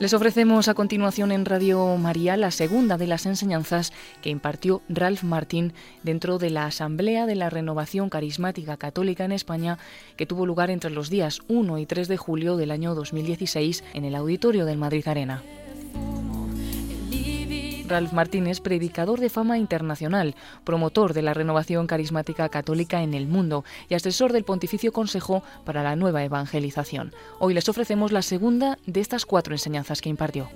Les ofrecemos a continuación en Radio María la segunda de las enseñanzas que impartió Ralph Martín dentro de la Asamblea de la Renovación Carismática Católica en España que tuvo lugar entre los días 1 y 3 de julio del año 2016 en el auditorio del Madrid Arena. Ralph Martínez, predicador de fama internacional, promotor de la renovación carismática católica en el mundo y asesor del Pontificio Consejo para la Nueva Evangelización. Hoy les ofrecemos la segunda de estas cuatro enseñanzas que impartió.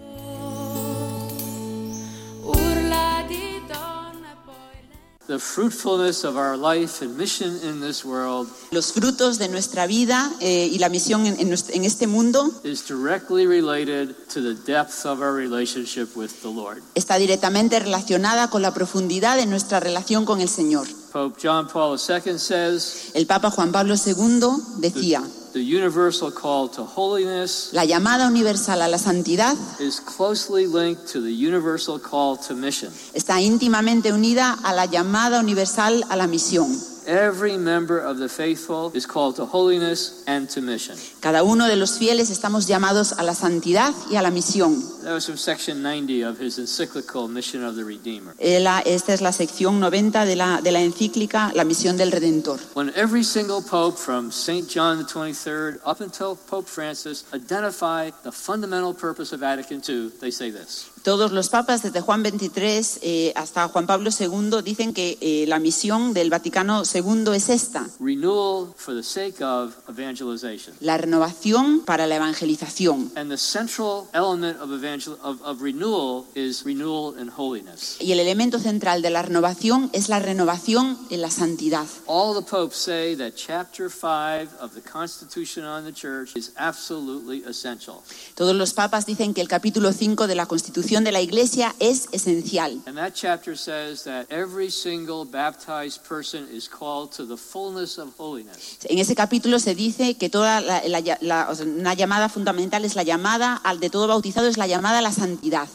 The fruitfulness of our life and mission in this world Los frutos de nuestra vida eh, y la misión en, en nues- en este mundo is directly related to the depth of our relationship with the Lord. está directamente relacionada con la profundidad de nuestra relación con el Señor. Pope John Paul II says El Papa Juan Pablo II decía, the universal call to holiness la llamada universal a la santidad is closely linked to the universal call to mission. está íntimamente unida a la llamada universal a la misión. Every member of the faithful is called to holiness and to mission. Cada uno de los fieles estamos llamados a la santidad y a la misión. That was from section 90 of his encyclical Mission of the Redeemer. Eh, la- Esta es la sección 90 de la, de la encíclica La misión del Redentor. When every single pope from St. John the 23rd up until Pope Francis identify the fundamental purpose of Vatican II, they say this. Todos los papas, desde Juan 23 eh, hasta Juan Pablo II, dicen que eh, la misión del Vaticano II es esta, Renewal for the sake of evangelization. la renovación para la evangelización. Y el elemento central de la renovación es la renovación en la santidad. All the popes say that chapter 5 of the Constitution on the Church is absolutely essential. Todos los papas dicen que el capítulo 5 de la Constitución de la Iglesia es esencial. And that chapter says that every single baptized person is called to the fullness of holiness. En ese capítulo se dice que toda la- la- la- una llamada fundamental es la llamada al de todo bautizado es la llamada a la santidad.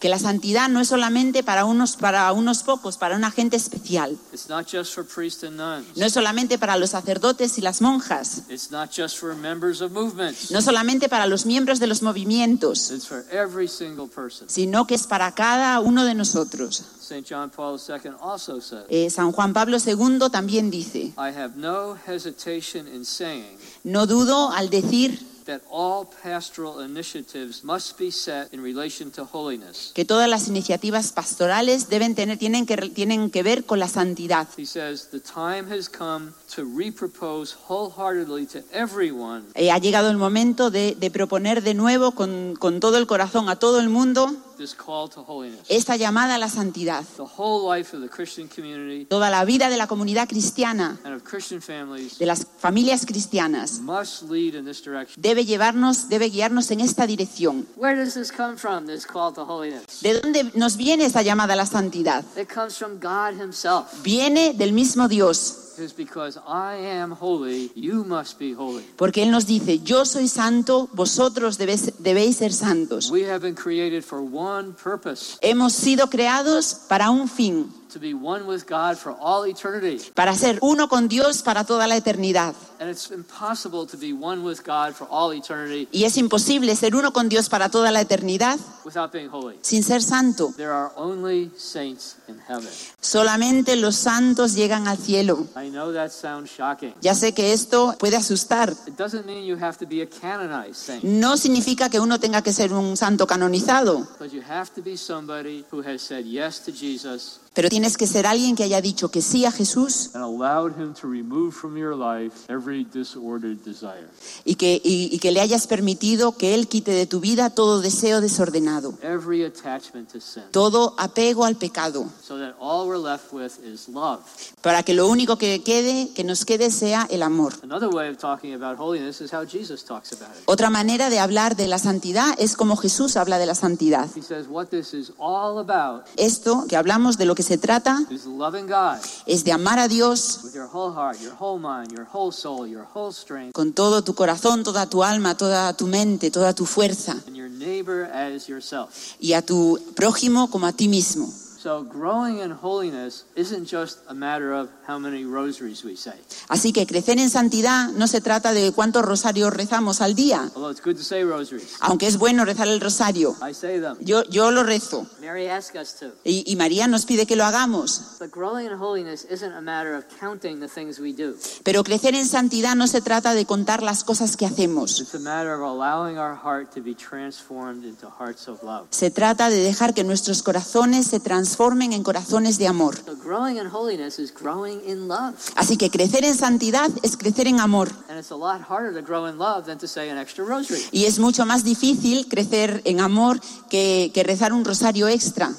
Que la santidad no es solamente para unos para unos pocos, para una gente especial. It's not just for priests and nuns. No es solamente para los sacerdotes y las monjas. It's not just for members of movements. No solamente para los miembros de los movimientos, Sino que es para cada uno de nosotros. Eh, San Juan Pablo II también dice, I have no hesitation in saying no dudo al decir that all pastoral initiatives must be set in relation to holiness. que todas las iniciativas pastorales deben tener, tienen, que, tienen que ver con la santidad. He says, The time has come to repropose wholeheartedly to everyone Eh, ha llegado el momento de, de proponer de nuevo con, con todo el corazón a todo el mundo this call to holiness. esta llamada a la santidad. The whole life of the Christian community Toda la vida de la comunidad cristiana, and of Christian families de las familias cristianas, must lead in this direction. debe llevarnos, debe guiarnos en esta dirección. Where does this come from, this call to holiness? ¿De dónde nos viene esta llamada a la santidad? It comes from God Himself. Viene del mismo Dios, It's because I am holy, you must be holy. porque Él nos dice, yo soy santo, vosotros debéis, debéis ser santos. We have been created for one purpose Hemos sido creados para un fin, to be one with God for all eternity. para ser uno con Dios para toda la eternidad. And it's impossible to be one with God for all eternity Y es imposible ser uno con Dios para toda la eternidad without being holy. sin ser santo. There are only saints in heaven. Solamente los santos llegan al cielo. I know that sounds shocking. Ya sé que esto puede asustar. It doesn't mean you have to be a canonized saint, No significa que uno tenga que ser un santo canonizado, but you have to be somebody who has said yes to Jesus pero tienes que ser alguien que haya dicho que sí a Jesús and allowed him to remove from your life every disordered desire, y que, y- y que le hayas permitido que Él quite de tu vida todo deseo desordenado, every attachment to sin, todo apego al pecado, so that all we're left with is love. para que lo único que quede, que nos quede sea el amor. Otra manera de hablar de la santidad es como Jesús habla de la santidad. He says, What this is all about Esto que hablamos de lo que se trata es de amar a Dios con todo tu corazón, toda tu alma, toda tu mente, toda tu fuerza y a tu prójimo como a ti mismo. So growing in holiness isn't just a matter of how many rosaries we say. Así que crecer en santidad no se trata de cuántos rosarios rezamos al día, Although it's good to say rosaries. aunque es bueno rezar el rosario. I say them. Yo, yo lo rezo Mary asked us to. y, y María nos pide que lo hagamos. But growing in holiness isn't a matter of counting the things we do. Pero crecer en santidad no se trata de contar las cosas que hacemos. It's a matter of allowing our heart to be transformed into hearts of love. Se trata de dejar que nuestros corazones se transformen en corazones de amor. Así que crecer en santidad es crecer en amor. Y es mucho más difícil crecer en amor que, que rezar un rosario extra.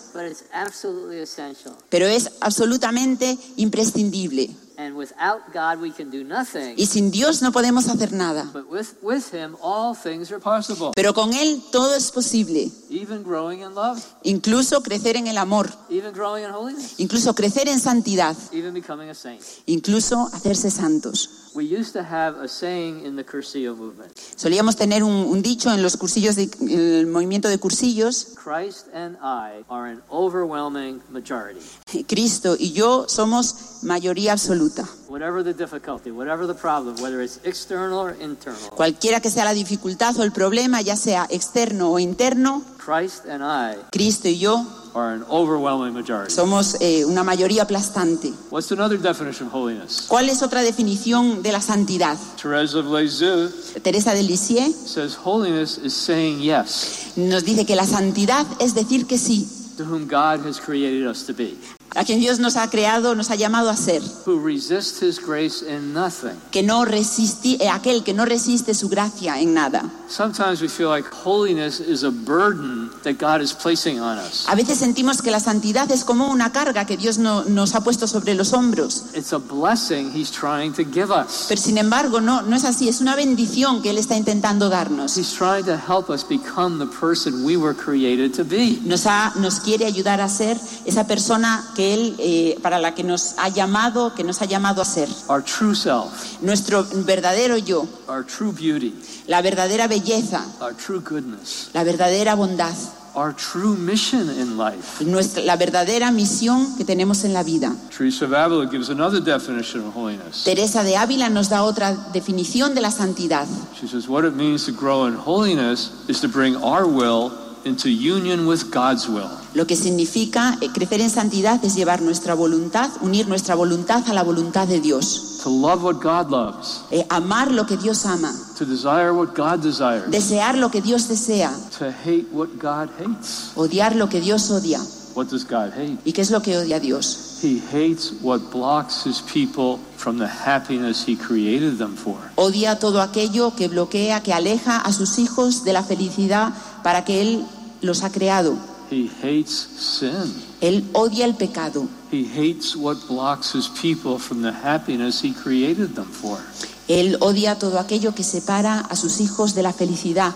Pero es absolutamente imprescindible. And without God, we can do nothing. Y sin Dios no podemos hacer nada. But with, with Him, all things are possible. Pero con Él todo es posible. Even growing in love, Incluso crecer en el amor. even growing in holiness, Incluso crecer en santidad. even becoming a saint. Incluso hacerse santos. We used to have a saying in the Cursillo movement Solíamos tener un, un dicho en los cursillos, de, el movimiento de cursillos. Christ and I are an overwhelming majority. Cristo y yo somos mayoría absoluta. Whatever the difficulty, whatever the problem, whether it's external or internal, Cualquiera que sea la dificultad o el problema, ya sea externo o interno, Christ and I Cristo y yo are an overwhelming majority. somos eh, una mayoría aplastante. What's another definition of holiness? ¿Cuál es otra definición de la santidad? Therese of Lisieux Teresa de Lisieux says holiness is saying yes nos dice que la santidad es decir que sí, to whom God has created us to be, a quien Dios nos ha creado, nos ha llamado a ser, who resist His grace in nothing. que no resisti, eh, aquel que no resiste su gracia en nada. A veces sentimos que la santidad es como una carga que Dios no- nos ha puesto sobre los hombros. It's a blessing He's trying to give us. Pero sin embargo, no, no es así, es una bendición que Él está intentando darnos. He's trying to help us become the person we were created to be. Nos, ha- nos quiere ayudar a ser esa persona que Él, eh, para la que nos ha llamado, que nos ha llamado a ser. Our true self, Nuestro verdadero yo, our true beauty, la verdadera belleza, our true goodness, la verdadera bondad, our true mission in life. nuestra, la verdadera misión que tenemos en la vida. Teresa gives another definition of holiness. Teresa de Ávila nos da otra definición de la santidad. She says, What it means to grow in holiness is to bring our will into union with God's will. Lo que significa eh, crecer en santidad es llevar nuestra voluntad, unir nuestra voluntad a la voluntad de Dios. To love what God loves, Eh, amar lo que Dios ama, to desire what God desires, desear lo que Dios desea, to hate what God hates. odiar lo que Dios odia. What does God hate? ¿Y qué es lo que odia Dios? He hates what blocks his people from the happiness he created them for. Odia todo aquello que bloquea, que aleja a sus hijos de la felicidad para que Él los ha creado. He hates sin. Él odia el pecado. He hates what blocks his people from the happiness he created them for. Él odia todo aquello que separa a sus hijos de la felicidad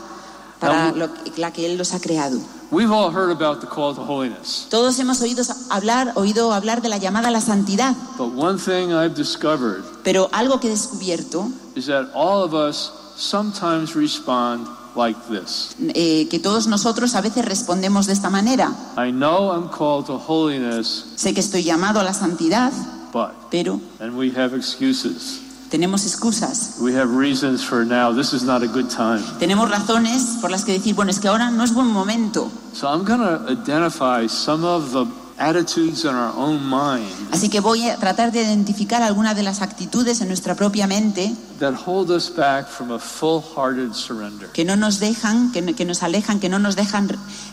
para lo- la que Él los ha creado. We've all heard about the call to holiness. Todos hemos oído hablar, oído hablar de la llamada a la santidad, But one thing I've discovered pero algo que he descubierto, is that all of us sometimes respond like this. eh, que todos nosotros a veces respondemos de esta manera. I know I'm called to holiness, Sé que estoy llamado a la santidad, but, pero and we have excuses. tenemos excusas. We have reasons for now, this is not a good time. Tenemos razones por las que decir, bueno, es que ahora no es buen momento. So I'm going to identify some of the attitudes in our own mind Así que voy a tratar de identificar algunas de las actitudes en nuestra propia mente that hold us back from a full hearted surrender. que no nos dejan, que, que nos alejan, que no nos dejan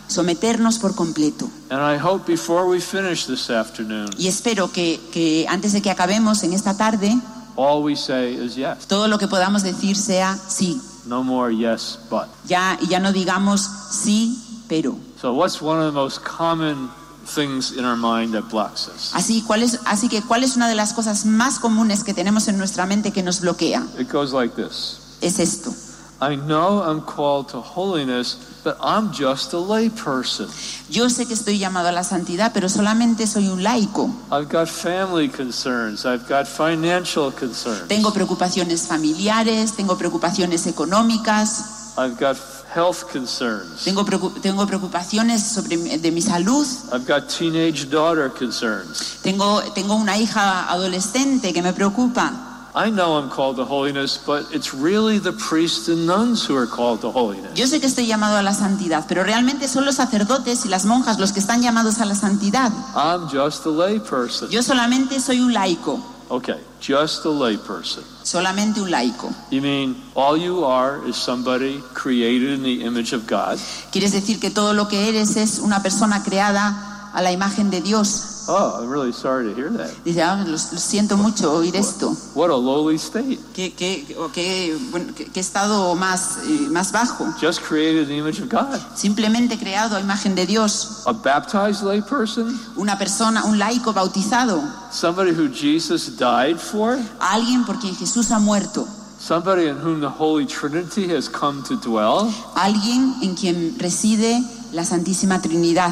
someternos por completo. And I hope before we finish this afternoon, Y espero que, que antes de que acabemos en esta tarde, all we say is yes. todo lo que podamos decir sea sí. No more yes, but. Ya, y ya no digamos sí, pero. So, what's one of the most common things in our mind that blocks us? Así, ¿cuál es, así que, ¿cuál es una de las cosas más comunes que tenemos en nuestra mente que nos bloquea? It goes like this Es esto. I know I'm called to holiness, but I'm just a layperson. Yo sé que estoy llamado a la santidad, pero solamente soy un laico. I've got family concerns, I've got financial concerns, Tengo preocupaciones familiares, tengo preocupaciones económicas, I've got health concerns. Tengo, preocu- tengo preocupaciones sobre de mi salud. I've got teenage daughter concerns. Tengo, tengo una hija adolescente que me preocupa. I know I'm called to holiness, but it's really the priests and nuns who are called to holiness. Yo sé que estoy llamado a la santidad, pero realmente son los sacerdotes y las monjas los que están llamados a la santidad. I'm just a lay person. Yo solamente soy un laico, Okay, just a lay person. solamente un laico. You mean all you are is somebody created in the image of God? ¿Quieres decir que todo lo que eres es una persona creada a la imagen de Dios? Oh, I'm really sorry to hear that. Dice, ah, lo, lo siento mucho oír esto. What a lowly state. ¿Qué, qué, o qué, bueno, qué- qué estado más, eh, más bajo? Just created in the image of God. Simplemente creado a imagen de Dios. A baptized lay person? Una persona, un laico bautizado. Somebody who Jesus died for? Alguien por quien Jesús ha muerto. Somebody in whom the Holy Trinity has come to dwell? Alguien en quien reside la Santísima Trinidad.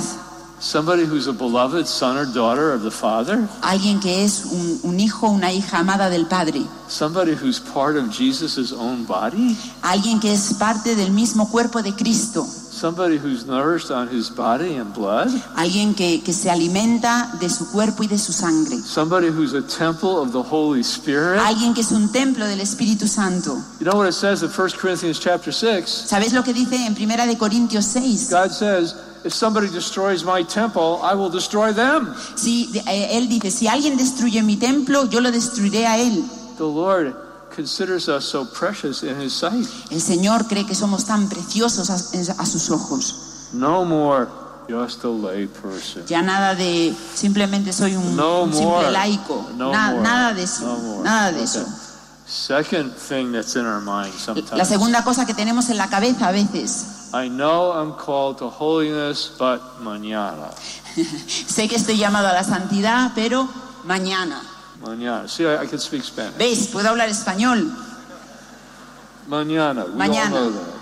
Somebody who's a beloved son or daughter of the Father? Alguien que es un, un hijo, una hija amada del Padre. Somebody who's part of Jesus' own body? Alguien que es parte del mismo cuerpo de Cristo. Somebody who's nourished on his body and blood? Alguien que, que se alimenta de su cuerpo y de su sangre. Somebody who's a temple of the Holy Spirit? Alguien que es un templo del Espíritu Santo. You know what it says in 1 Corinthians chapter 6? ¿Sabéis lo que dice en Primera de Corintios 6? God says, if somebody destroys my temple, I will destroy them. De- eh, él dice, si alguien destruye mi templo, yo lo destruiré a él. The Lord considers us so precious in his sight. El Señor cree que somos tan preciosos a, a sus ojos. No more just a lay person. Ya nada de simplemente soy un, No un more. simple laico. No Na- more. Nada de eso. No more. Nada de Okay. eso. Second thing that's in our mind La sometimes. segunda cosa que tenemos en la cabeza a veces. I know I'm called to holiness, but mañana. Sé que estoy llamado a la santidad, pero mañana. Mañana. See, I, I can speak Spanish. ¿Veis? Puedo hablar español. Mañana. We Mañana. all know that.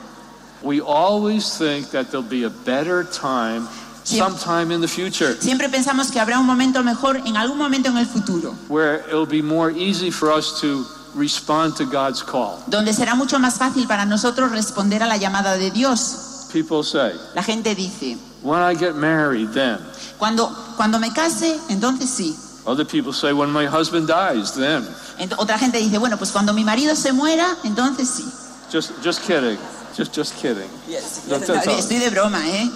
We always think that there'll be a better time Siem- sometime in the future Siempre pensamos que habrá un momento mejor en algún momento en el futuro, where it'll be more easy for us to respond to God's call. donde será mucho más fácil para nosotros responder a la llamada de Dios. People say, La gente dice, when I get married, then. cuando, cuando me case, entonces sí. Other people say, when my husband dies, then. Ent- otra gente dice, bueno, pues cuando mi marido se muera, entonces sí. Just, just kidding. Just, just kidding. That's- that's all. Estoy de broma, ¿eh?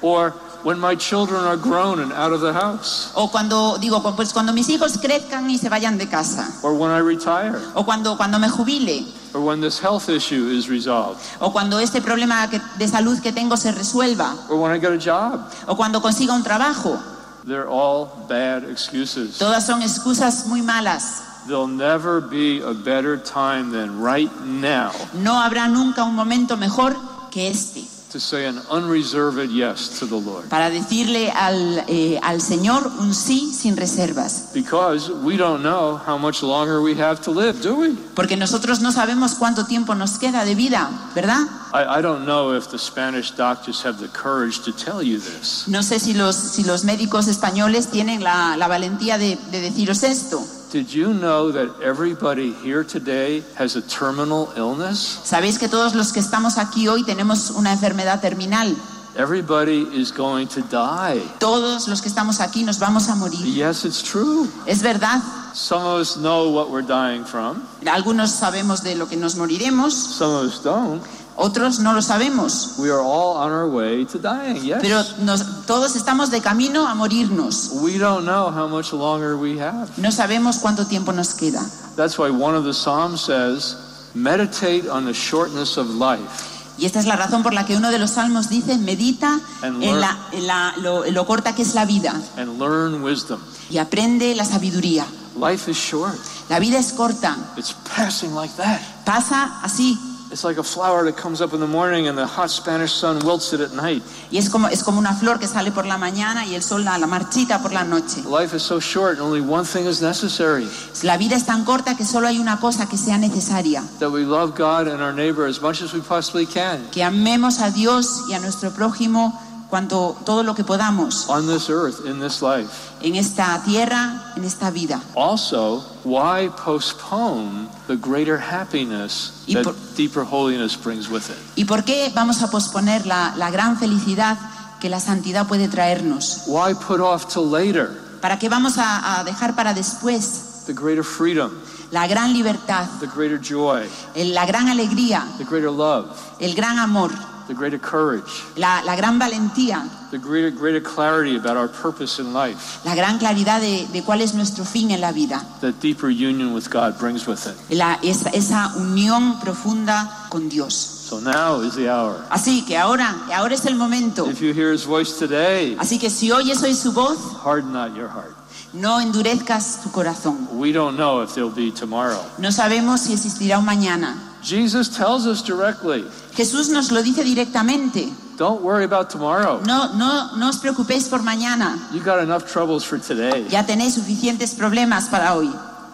Or when my children are grown and out of the house. O cuando digo, pues cuando mis hijos crezcan y se vayan de casa. Or when I retire. O cuando, cuando me jubile. Or when this health issue is resolved. O cuando este problema de salud que tengo se resuelva. Or when I get a job. O cuando consiga un trabajo. They're all bad excuses. Todas son excusas muy malas. There'll never be a better time than right now No habrá nunca un momento mejor que este to say an unreserved yes to the Lord. para decirle al, eh, al Señor un sí sin reservas. Because we don't know how much longer we have to live, do we? Porque nosotros no sabemos cuánto tiempo nos queda de vida, ¿verdad? I, I don't know if the Spanish doctors have the courage to tell you this. No sé si los, si los médicos españoles tienen la, la valentía de, de deciros esto. Did you know that everybody here today has a terminal illness? Sabéis que todos los que estamos aquí hoy tenemos una enfermedad terminal. Everybody is going to die. Todos los que estamos aquí nos vamos a morir. Yes, it's true. Es verdad. Some of us know what we're dying from, Algunos sabemos de lo que nos moriremos, some of us don't. Otros no lo sabemos. We are all on our way to dying, yes. Pero nos- todos estamos de camino a morirnos. We don't know how much longer we have. No sabemos cuánto tiempo nos queda. That's why one of the Psalms says, meditate on the shortness of life. Y esta es la razón por la que uno de los salmos dice, medita And en, learn. la, en la- lo, lo corta que es la vida and learn wisdom. y aprende la sabiduría. Life is short. La vida es corta, It's passing like that. pasa así. It's like a flower that comes up in the morning and the hot Spanish sun wilts it at night. Y es como, es como una flor que sale por la mañana y el sol la, la marchita por la noche. Life is so short, and only one thing is necessary La vida es tan corta que solo hay una cosa que sea necesaria. that we love God and our neighbor as much as we possibly can. Que amemos a Dios y a nuestro prójimo cuanto todo lo que podamos on this earth, in this life. en esta tierra, en esta vida. Also, why postpone the greater happiness Y that por- deeper holiness brings with it? ¿Y por qué vamos a posponer la, la gran felicidad que la santidad puede traernos? Why put off till later ¿Para qué vamos a, a dejar para después the greater freedom, la gran libertad, the greater joy, la gran alegría, the greater love, el gran amor, the greater courage, la, la gran valentía, the greater, greater clarity about our purpose in life la gran claridad de, de cuál es nuestro fin en la vida? that deeper union with God brings with it? La- esa, esa unión profunda con Dios. So now is the hour. Así que ahora, ahora es el momento. If you hear his voice today, Así que si oyes hoy su voz, harden not your heart. no endurezcas tu corazón. We don't know if there'll be tomorrow. No sabemos si existirá un mañana. Jesus tells us directly Jesús nos lo dice directamente. don't worry about tomorrow. No, no, no os preocupéis por mañana. You got enough troubles for today. Ya tenéis suficientes problemas para hoy.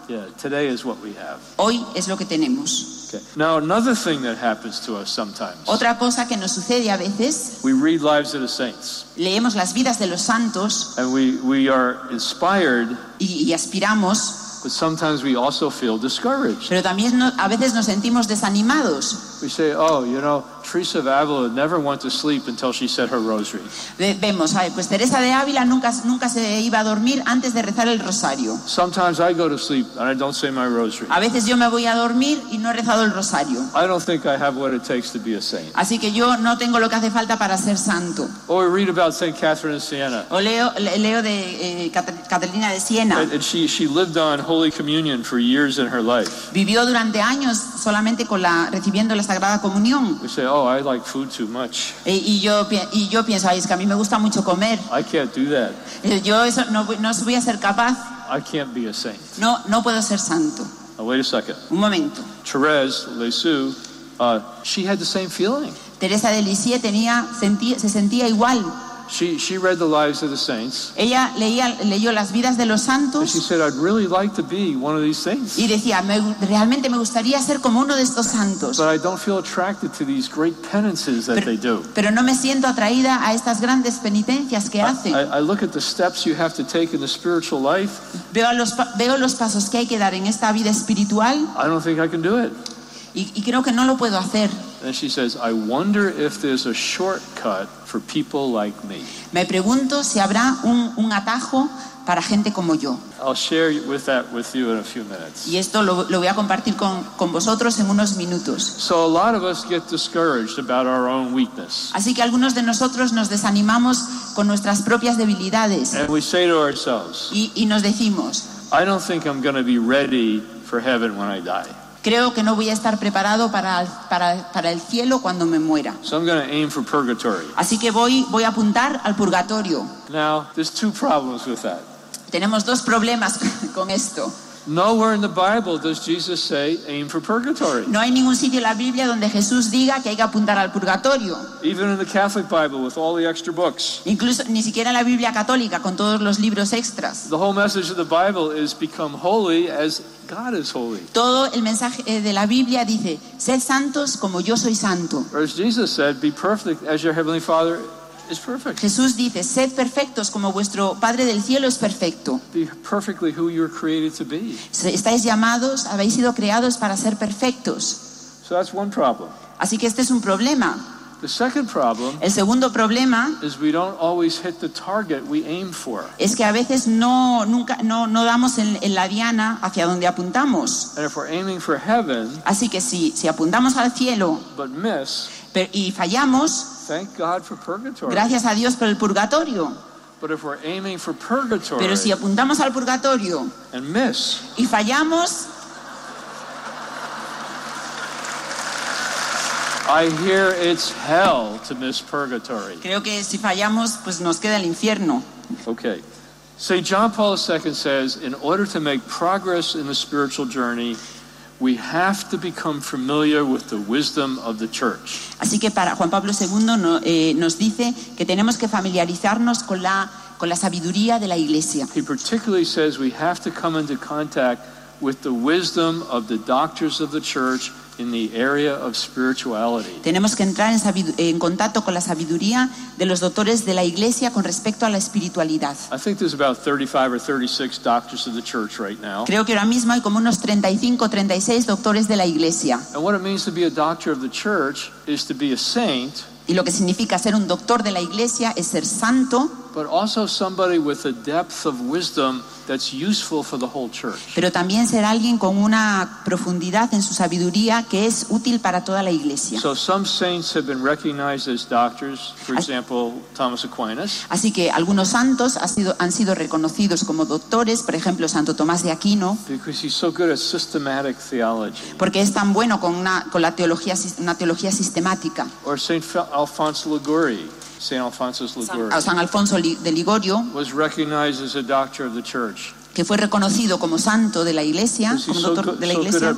Yeah, today is what we have. Hoy es lo que tenemos. Okay. Now, another thing that happens to us sometimes, Otra cosa que nos sucede a veces, we read lives of the saints leemos las vidas de los santos and we, we are inspired, y, y aspiramos, but sometimes we also feel discouraged. pero también no- a veces nos sentimos desanimados. We say, oh, you know, Teresa of Avila never went to sleep until she said her rosary. Vemos, pues Teresa de Ávila nunca, nunca se iba a dormir antes de rezar el rosario. Sometimes I go to sleep and I don't say my rosary. A veces yo me voy a dormir y no he rezado el rosario. I don't think I have what it takes to be a saint. Así que yo no tengo lo que hace falta para ser santo. Or read about St. Catherine of Siena. O leo, le- leo de eh, Cat- Catalina de Siena. And and she, she lived on Holy Communion for years in her life. Vivió durante años solamente con la, recibiendo la Sagrada Comunión. We say, oh, I like food too much. Y, yo, y yo pienso, ay, es que a mí me gusta mucho comer. I can't do that. Eh, Yo eso no, no voy a ser capaz. I can't be a saint. No, no puedo ser santo. Now, wait a second. Un momento. Therese Lisieux, uh, she had the same feeling. Teresa de Lisieux tenía, sentí- se sentía igual. She, she read the lives of the saints, Ella leía, leyó las vidas de los and she santos said, I'd really like to be one of these saints. y decía, "Me- realmente me gustaría ser como uno de estos santos. But I don't feel attracted to these great penances that they do. Pero no me siento atraída a estas grandes penitencias que hacen. I, I look at the steps you have to take in the spiritual life. Veo, a los, pa- veo los pasos que hay que dar en esta vida espiritual I don't think I can do it. y, y creo que no lo puedo hacer. And she says, I wonder if there's a shortcut for people like me. Me pregunto si habrá un, un atajo para gente como yo. I'll share with that with you in a few minutes. Y esto lo, lo voy a compartir con, con vosotros en unos minutos. So a lot of us get discouraged about our own weakness. Así que algunos de nosotros nos desanimamos con nuestras propias debilidades And we say to ourselves, y, y nos decimos, I don't think I'm going to be ready for heaven when I die. Creo que no voy a estar preparado para, para, para el cielo cuando me muera. So I'm going to aim for purgatory. Así que voy, voy a apuntar al purgatorio. Now, there's two problems with that. Tenemos dos problemas con esto. Nowhere in the Bible does Jesus say aim for purgatory. No hay ningún sitio en la Biblia donde Jesús diga que hay que apuntar al purgatorio. Even in the Catholic Bible with all the extra books. Incluso ni siquiera en la Biblia católica con todos los libros extras. The whole message of the Bible is become holy as God is holy. Todo el mensaje eh, de la Biblia dice, sed santos como yo soy santo. Or as Jesus said, be perfect as your heavenly Father. Jesús dice, sed perfectos como vuestro Padre del cielo es perfecto. Be perfectly who you were created to be. Se- Estáis llamados, habéis sido creados para ser perfectos. So that's one problem. Así que este es un problema. The second problem El segundo problema is we don't always hit the target we aim for. es que a veces no, nunca, no, no damos en, en la diana hacia donde apuntamos. And if we're aiming for heaven Así que si, si apuntamos al cielo but miss, y fallamos, thank God for purgatory. gracias a Dios por el purgatorio. But if we're aiming for purgatory Pero si apuntamos al purgatorio and miss, y fallamos, I hear it's hell to miss purgatory. creo que si fallamos, pues nos queda el infierno. Okay. St. John Paul II says in order to make progress in the spiritual journey, we have to become familiar with the wisdom of the church. Así que para Juan Pablo II no- eh, nos dice que tenemos que familiarizarnos con la, con la sabiduría de la Iglesia. He particularly says we have to come into contact with the wisdom of the doctors of the church in the area of spirituality. Tenemos que entrar en, en contacto con la sabiduría de los doctores de la Iglesia con respecto a la espiritualidad. I think there's about 35 or 36 doctors of the church right now. Creo que ahora mismo hay como unos 35 o 36 doctores de la Iglesia. And what it means to be a doctor of the church is to be a saint, Y lo que significa ser un doctor de la Iglesia es ser santo, but also somebody with a depth of wisdom that's useful for the whole church. pero también ser alguien con una profundidad en su sabiduría que es útil para toda la Iglesia. So some saints have been recognized as doctors, for example, Thomas Aquinas. Así que algunos santos sido- han sido reconocidos como doctores, por ejemplo, Santo Tomás de Aquino, Because he's so good at systematic theology. porque es tan bueno con una, con la teología, sis- una teología sistemática. Or. Fa- Alfonso Liguori, San, Alfonso de Ligorio, was recognized as a doctor of the church. Que fue reconocido como santo de la Iglesia, como so doctor de la Iglesia,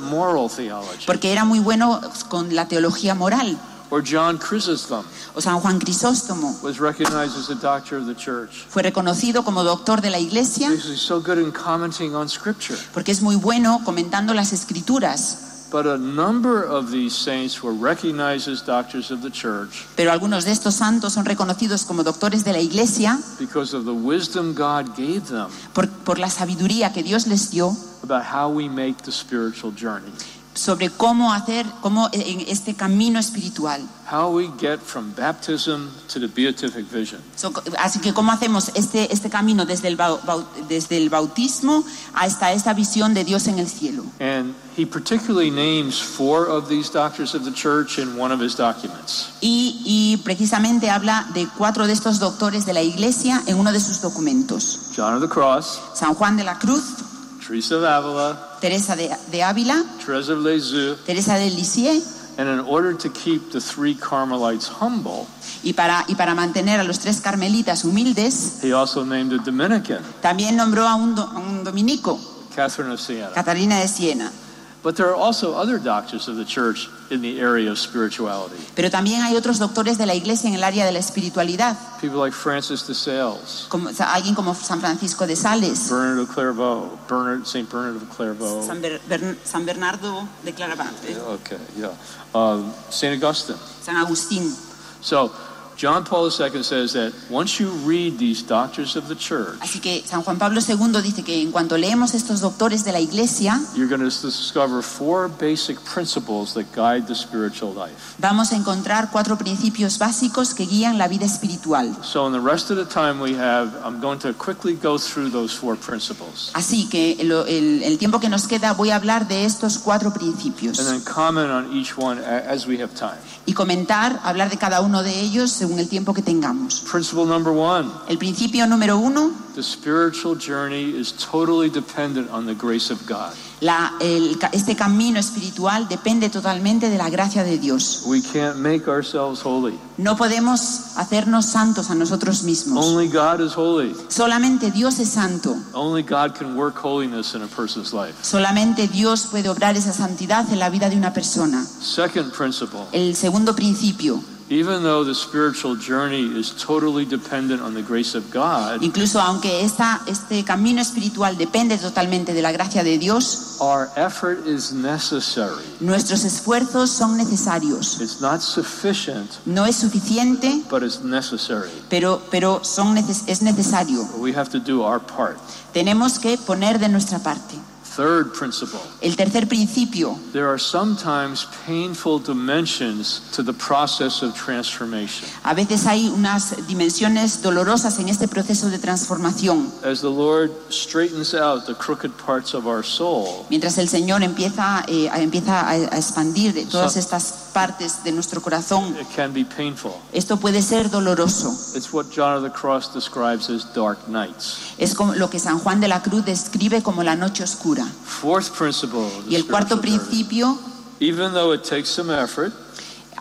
porque era muy bueno con la teología moral. Or John Chrysostom O San Juan Crisóstomo was recognized as a doctor of the church. fue reconocido como doctor de la Iglesia Because he's so good in commenting on Scripture. porque es muy bueno comentando las escrituras. But a number of these saints were recognized as doctors of the church Pero algunos de estos santos son reconocidos como doctores de la Iglesia because of the wisdom God gave them por, por la sabiduría que Dios les dio about how we make the spiritual journey. Sobre cómo hacer, cómo en este camino espiritual. How we get from baptism to the beatific vision. So, así que cómo hacemos este, este camino el, desde el bautismo hasta esta visión de Dios en el cielo. And he particularly names four of these doctors of the church in one of his documents. Y, y precisamente habla de cuatro de estos doctores de la iglesia en uno de sus documentos. John of the Cross, San Juan de la Cruz, Teresa of Avila, Teresa de, de Ávila, Teresa of Lisieux, Teresa de Lisieux, and in order to keep the three Carmelites humble, y para, y para mantener a los tres carmelitas humildes, he also named a Dominican, también nombró a un, do- a un dominico, Catherine of Siena. Catalina de Siena. But there are also other doctors of the church in the area of spirituality. Pero también hay otros doctores de la iglesia en el área de la espiritualidad, People like Francis de Sales, como, alguien como San Francisco de Sales, Bernard of Clairvaux, Bernard, St. Bernard of Clairvaux. San, Ber- Bern- San Bernardo de Claraval, eh, Okay, yeah. Um, St. Augustine. San Agustín. So, John Paul II says that once you read these doctors of the church, Así que San Juan Pablo II dice que en cuanto leemos estos doctores de la iglesia, you're going to discover four basic principles that guide the spiritual life. vamos a encontrar cuatro principios básicos que guían la vida espiritual. So, in the rest of the time we have, I'm going to quickly go through those four principles Así que el, el- el tiempo que nos queda voy a hablar de estos cuatro principios and then comment on each one as we have time. y comentar, hablar de cada uno de ellos según el tiempo que tengamos. Principle number one El principio número uno, the spiritual journey is totally dependent on the grace of God. la- el este camino espiritual depende totalmente de la gracia de Dios. We can't make ourselves holy. No podemos hacernos santos a nosotros mismos. Only God is holy. Solamente Dios es santo. Only God can work holiness in a person's life. Solamente Dios puede obrar esa santidad en la vida de una persona. Second principle El segundo principio, even though the spiritual journey is totally dependent on the grace of God, incluso aunque esta, este camino espiritual depende totalmente de la gracia de Dios, our effort is necessary. nuestros esfuerzos son necesarios. It's not sufficient, No es suficiente, but it's necessary. pero, pero son neces- es necesario. We have to do our part. Tenemos que poner de nuestra parte. Third principle El tercer principio, there are sometimes painful dimensions to the process of transformation. a veces hay unas dimensiones dolorosas en este proceso de transformación. As the Lord straightens out the crooked parts of our soul, Mientras el Señor empieza, eh, a- empieza a, a expandir todas So- estas partes de nuestro corazón, it can be painful. esto puede ser doloroso. It's what John of the Cross describes as dark nights. Es como lo que San Juan de la Cruz describe como la noche oscura. Fourth principle Y el cuarto principio, Even though it takes some effort,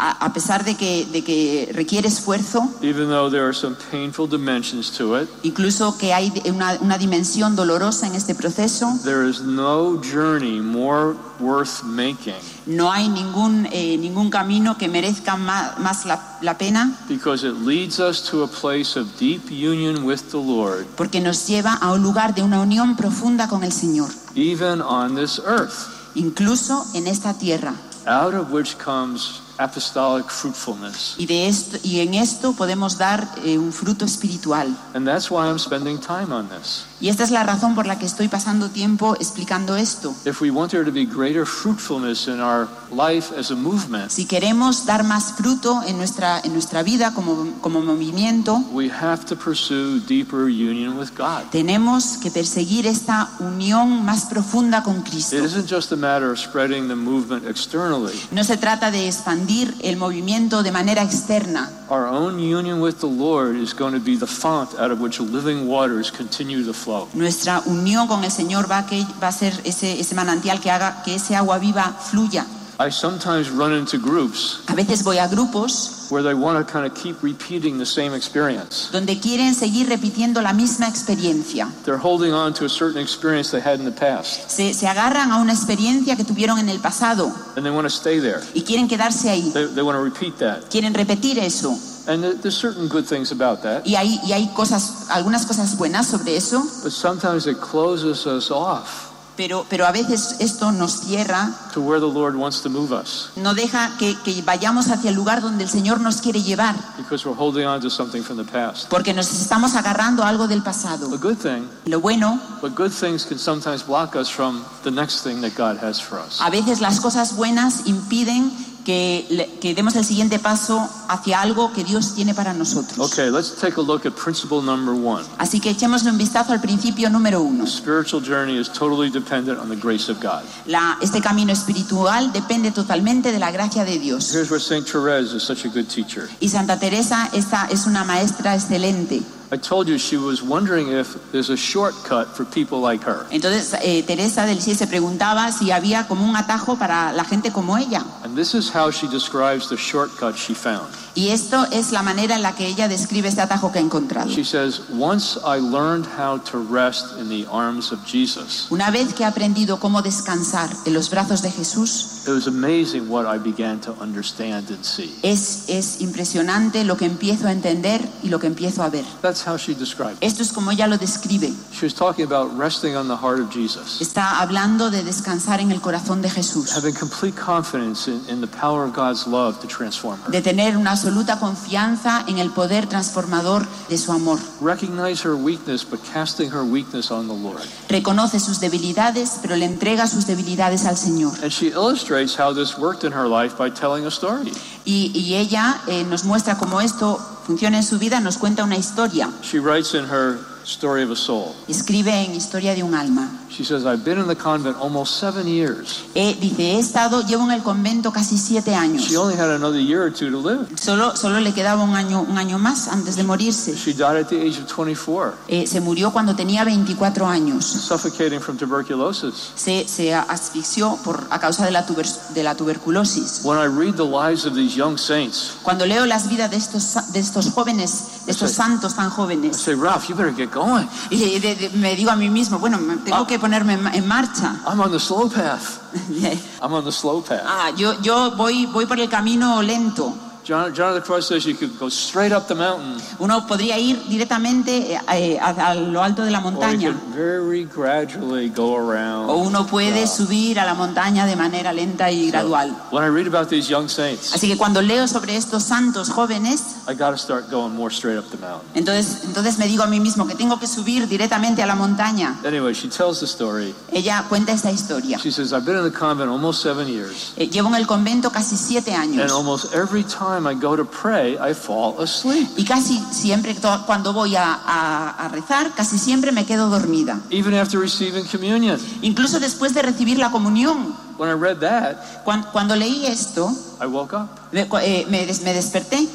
a, a pesar de que, de que requiere esfuerzo, even though there are some painful dimensions to it, incluso que hay una, una dimensión dolorosa en este proceso, there is no journey more worth making no hay ningún, eh, ningún camino que merezca más, más la, la pena because it leads us to a place of deep union with the Lord, porque nos lleva a un lugar de una unión profunda con el Señor, even on this earth. incluso en esta tierra. out of which comes apostolic fruitfulness. Y, de esto, y en esto podemos dar eh, un fruto espiritual. And that's why I'm spending time on this. Y esta es la razón por la que estoy pasando tiempo explicando esto. If we want there to be greater fruitfulness in our life as a movement, Si queremos dar más fruto en nuestra, en nuestra vida como, como movimiento, we have to pursue deeper union with God. tenemos que perseguir esta unión más profunda con Cristo. It isn't just a matter of spreading the movement externally. No se trata de expandir el movimiento de manera externa. Our own union with the Lord is going to be the font out of which living waters continue to flow. Nuestra unión con el Señor va a, que, va a ser ese, ese manantial que haga que ese agua viva fluya. I sometimes run into groups A veces voy a grupos where they want to kind of keep repeating the same experience. donde quieren seguir repitiendo la misma experiencia. They're holding on to a certain experience they had in the past, Se, se agarran a una experiencia que tuvieron en el pasado and they want to stay there. y quieren quedarse ahí. They, they want to repeat that. Quieren repetir eso. And th- there's certain good things about that, Y hay, y hay cosas, algunas cosas buenas sobre eso, but sometimes it closes us off pero, pero a veces esto nos cierra, to where the Lord wants to move us no deja que, que vayamos hacia el lugar donde el Señor nos quiere llevar, because we're holding on to something from the past. porque nos estamos agarrando a algo del A pasado. good thing, Lo bueno, but good things can sometimes block us from the next thing that God has for us. a veces las cosas buenas impiden que, que demos el siguiente paso hacia algo que Dios tiene para nosotros. Okay, let's take a look at principle number one. Así que echémosle un vistazo al principio número uno. Spiritual journey is totally dependent on the grace of God. La- este camino espiritual depende totalmente de la gracia de Dios. Here's where St. Therese is such a good teacher. Y Santa Teresa esta es una maestra excelente. I told you she was wondering if there's a shortcut for people like her. Entonces eh, Teresa del Sie se preguntaba si había como un atajo para la gente como ella. And this is how she describes the shortcut she found. Y esto es la manera en la que ella describe este atajo que ha encontrado. She says, Once I learned how to rest in the arms of Jesus, Una vez que he aprendido cómo descansar en los brazos de Jesús, it was amazing what I began to understand and see. es, es impresionante lo que empiezo a entender y lo que empiezo a ver. That's how she described it. Esto es como ella lo describe. She was talking about resting on the heart of Jesus, Está hablando de descansar en el corazón de Jesús. having complete confidence in, in the power of God's love to transform her. de tener una absoluta confianza en el poder transformador de su amor. Recognize her weakness, but casting her weakness on the Lord. Reconoce sus debilidades, pero le entrega sus debilidades al Señor. And she illustrates how this worked in her life by telling a story. Y, y ella eh, nos muestra cómo esto funciona en su vida, nos cuenta una historia. She writes in her story of a soul. Escribe en Historia de un alma. She says, I've been in the convent almost seven years. Eh, dice, he estado, llevo en el convento casi siete años. She only had another year or two to live. Solo, solo le quedaba un año, un año más antes de morirse. She died at the age of 24, Eh, se murió cuando tenía 24 años. suffocating from tuberculosis. Se, se asfixió por, a causa de la, tuber- de la tuberculosis. When I read the lives of these young saints, Cuando leo las vidas de estos, de estos jóvenes, de estos Sí. santos tan I jóvenes, say, Ralph, you better get going. y de- de- me digo a mí mismo, bueno, tengo Ah. que ponerme en, en marcha. I'm on the slow path. I'm on the slow path. Ah, yo, yo voy, voy por el camino lento. John, John of the Cross says you could go straight up the mountain, Uno podría ir directamente eh, eh, a, a lo alto de la or you montaña. could very gradually go around. O uno puede subir a la montaña de manera lenta y gradual. When I read about these young saints, Así que cuando leo sobre estos santos jóvenes, I got to start going more straight up the mountain. entonces, entonces me digo a mí mismo que tengo que subir directamente a la montaña. Anyway, she tells the story. Ella cuenta esta historia. She says, I've been in the convent almost seven years, Eh, llevo en el convento casi siete and años. almost every time I go to pray, I fall asleep. Y casi siempre, cuando voy a, a- a rezar, casi siempre me quedo dormida. Even after receiving communion. Incluso después de recibir la comunión. When I read that, Cuan- Cuando, leí esto, I woke up. me, eh, me des- me desperté.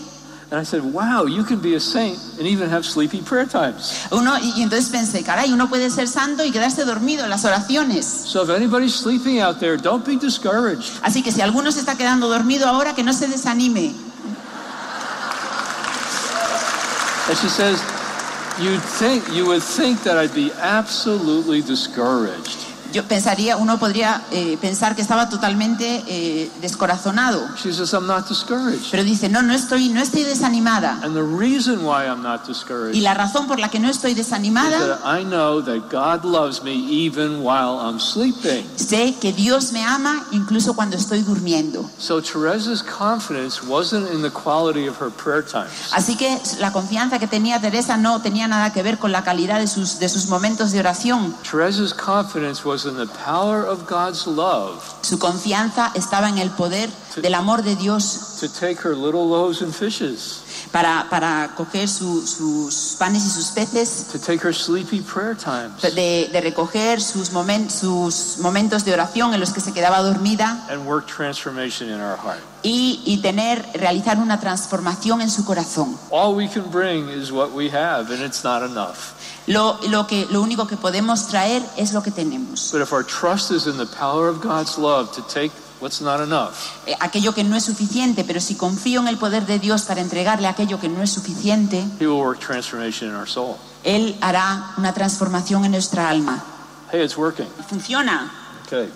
And I said, wow, you can be a saint and even have sleepy prayer times. Uno, y, y entonces pensé, caray, uno puede ser santo y quedarse dormido en las oraciones. So if anybody's sleeping out there, don't be discouraged. Así que si alguno se está quedando dormido ahora, que no se desanime. And she says, you'd think, you would think that I'd be absolutely discouraged. Yo pensaría, uno podría eh, pensar que estaba totalmente eh, descorazonado. She says, I'm not discouraged. Pero dice, no, no estoy, no estoy desanimada. And the reason why I'm not discouraged Y la razón por la que no estoy desanimada, that I know that God loves me even while I'm sleeping. sé que Dios me ama incluso cuando estoy durmiendo. So Teresa's confidence wasn't in the quality of her prayer times. Así que la confianza que tenía Teresa no tenía nada que ver con la calidad de sus, de sus momentos de oración. Teresa's confidence was in the power of God's love Su confianza estaba en el poder del amor de Dios. to take her little loaves and fishes, para, para coger su- sus panes y sus peces, to take her sleepy prayer times, de, de recoger sus, momen- sus momentos de oración en los que se quedaba dormida and work transformation in our heart. y, y tener, realizar una transformación en su corazón. All we can bring is what we have, and it's not enough. Lo, lo, que, lo único que podemos traer es lo que tenemos. But if our trust is in the power of God's love to take what's not enough, Eh, Aquello que no es suficiente, pero si confío en el poder de Dios para entregarle aquello que no es suficiente, He will work transformation in our soul. Él hará una transformación en nuestra alma. Hey, it's working. Funciona. Okay.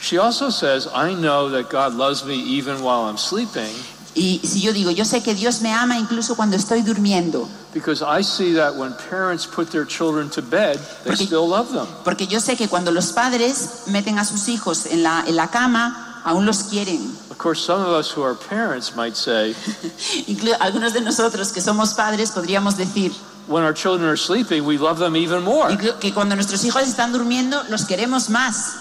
She also says, I know that God loves me even while I'm sleeping Y si yo digo, yo sé que Dios me ama incluso cuando estoy durmiendo, because I see that when parents put their children to bed, they Porque- still love them. porque yo sé que cuando los padres meten a sus hijos en la, en la cama, aún los quieren. Of course, some of us who are parents might say, algunos de nosotros que somos padres podríamos decir when our children are sleeping, we love them even more. que cuando nuestros hijos están durmiendo los queremos más.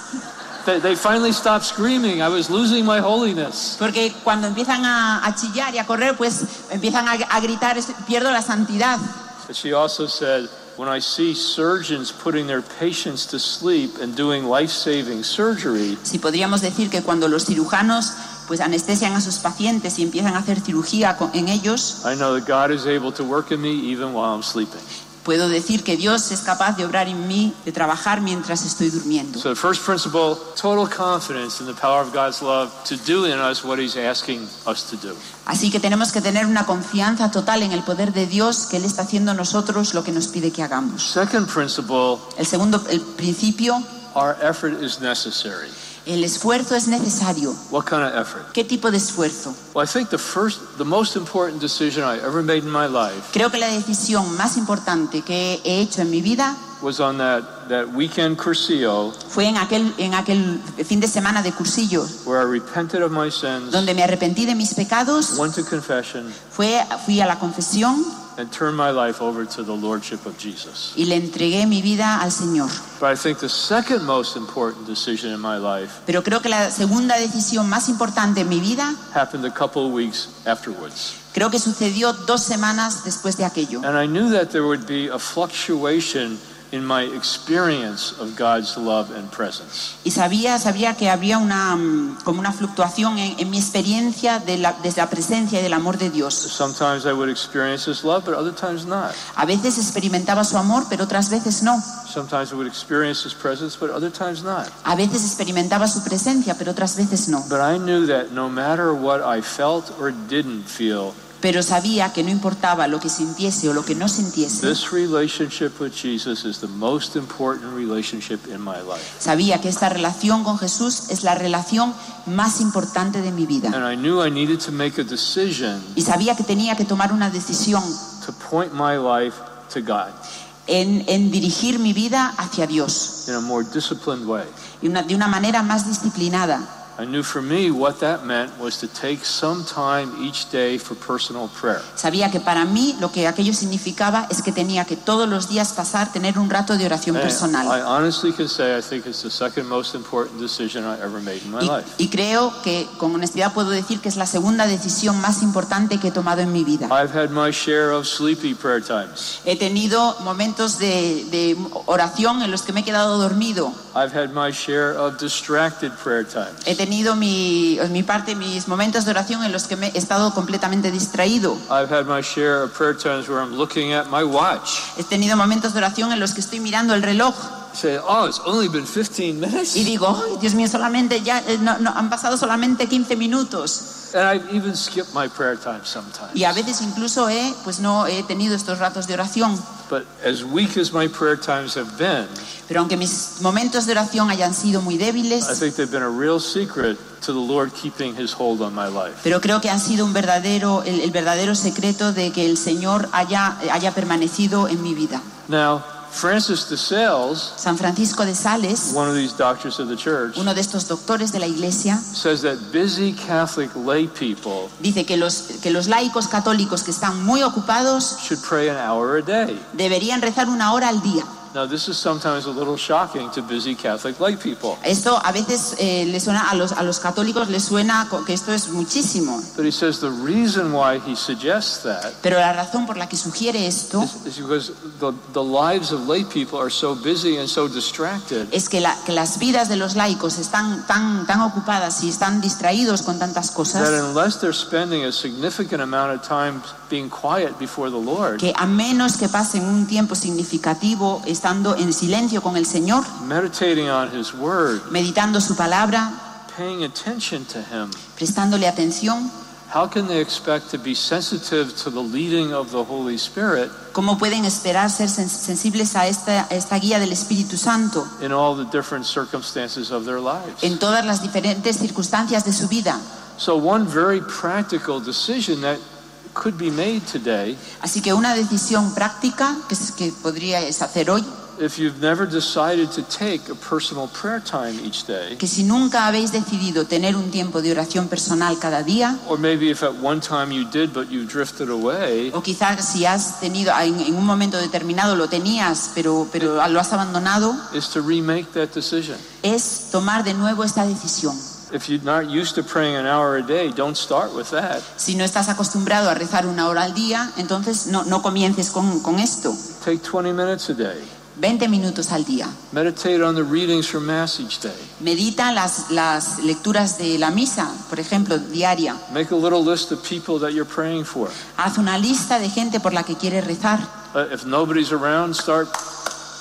They, they finally stopped screaming, I was losing my holiness. Porque cuando empiezan a, a chillar y a correr, pues empiezan a, a gritar, pierdo la santidad. But she also said, when I see surgeons putting their patients to sleep and doing life saving surgery, Si podríamos decir que cuando los cirujanos pues anestesian a sus pacientes y empiezan a hacer cirugía en ellos, I know that God is able to work in me even while I'm sleeping. Puedo decir que Dios es capaz de obrar en mí, de trabajar mientras estoy durmiendo. So, the first principle total confidence in the power of God's love to do in us what He's asking us to do. Así que tenemos que tener una confianza total en el poder de Dios que Él está haciendo en nosotros lo que nos pide que hagamos. Second principle El segundo, el principio, our effort is necessary. El esfuerzo es necesario. What kind of effort? ¿Qué tipo de esfuerzo? Well, I think the first, the most important decision I ever made in my life Creo que la decisión más importante que he hecho en mi vida was on that, that weekend Cursillo fue en aquel, en aquel fin de semana de cursillo, where I repented of my sins, donde me arrepentí de mis pecados, went to confession, fue, fui a la confesión and turned my life over to the Lordship of Jesus. y le entregué mi vida al Señor. But I think the second most important decision in my life Pero creo que la segunda decisión más importante en mi vida, happened a couple of weeks afterwards. creo que sucedió dos semanas después de aquello. And I knew that there would be a fluctuation in my experience of God's love and presence. Y sabía, sabía que habría una, mm, como una fluctuación en, en mi experiencia de la, desde la presencia y del amor de Dios. Sometimes I would experience His love, but other times not. A veces experimentaba su amor, pero otras veces no. Sometimes I would experience His presence, but other times not. A veces experimentaba su presencia, pero otras veces no. But I knew that no matter what I felt or didn't feel, Pero sabía que no importaba lo que sintiese o lo que no sintiese. Sabía que esta relación con Jesús es la relación más importante de mi vida. And I knew I needed to make a decision Y sabía que tenía que tomar una decisión to point my life to God en, en dirigir mi vida hacia Dios in a more disciplined way. y una- de una manera más disciplinada. I knew for me what that meant was to take some time each day for personal prayer. Sabía que para mí lo que aquello significaba es que tenía que todos los días pasar, tener un rato de oración personal. honestly can say I think it's the second most important decision I ever made in my Y, creo que con honestidad puedo decir que es la segunda decisión más importante que he tomado en mi vida. I've had my share of sleepy prayer times. He tenido momentos de, de oración en los que me he quedado dormido. I've had my share of distracted prayer times. He tenido mi, mi parte, mis momentos de oración en los que me he estado completamente distraído. I've had my share of prayer times where I'm looking at my watch. He tenido momentos de oración en los que estoy mirando el reloj Say, oh, it's only been 15 minutes. y digo, "Ay, Dios mío, solamente ya eh, no- no, han pasado solamente 15 minutos. And I've even skipped my prayer time sometimes. Y a veces incluso he, pues no he tenido estos ratos de oración. But as weak as my prayer times have been, Pero aunque mis momentos de oración hayan sido muy I débiles, think they've been a real secret to the Lord keeping his hold on my life. pero creo que han sido un verdadero, el, el verdadero secreto de que el Señor haya, haya permanecido en mi vida. Now, Francis de Sales, San Francisco de Sales, one of these doctors of the church, uno de estos doctores de la Iglesia, says that busy Catholic lay people dice que los, que los laicos católicos que están muy ocupados should pray an hour a day. deberían rezar una hora al día. Now, this is sometimes a little shocking to busy Catholic lay people. Esto a veces eh, le suena a los, a los católicos les suena que esto es muchísimo, But he says the reason why he suggests that pero la razón por la que sugiere esto is, is because the, the lives of lay people are so busy and so distracted es que, la- que las vidas de los laicos están tan, tan ocupadas y están distraídos con tantas that cosas unless they're spending a significant amount of time being quiet before the Lord, que a menos que pasen un tiempo significativo estando en silencio con el Señor, meditating on his word, meditando su palabra, paying attention to him, prestándole atención, how can they expect to be sensitive to the leading of the Holy Spirit ¿cómo pueden esperar ser sensibles a esta, a esta guía del Espíritu Santo in all the different circumstances of their lives? en todas las diferentes circunstancias de su vida? So, one very practical decision that could be made today, Así que una decisión práctica que, que podríais hacer hoy, if you've never decided to take a personal prayer time each day, que si nunca habéis decidido tener un tiempo de oración personal cada día, or maybe if at one time you did but you drifted away, o quizás si has tenido en, en un momento determinado lo tenías, pero, pero lo has abandonado, is to remake that decision. es tomar de nuevo esta decisión. If you're not used to praying an hour a day, don't start with that. Si no estás acostumbrado a rezar una hora al día, entonces no, no comiences con, con esto. Take 20 minutes a day. 20 minutos al día. Meditate on the readings from Mass each day. Medita las, las lecturas de la misa, por ejemplo, diaria. Make a little list of people that you're praying for. Haz una lista de gente por la que quieres rezar. Uh, if nobody's around, start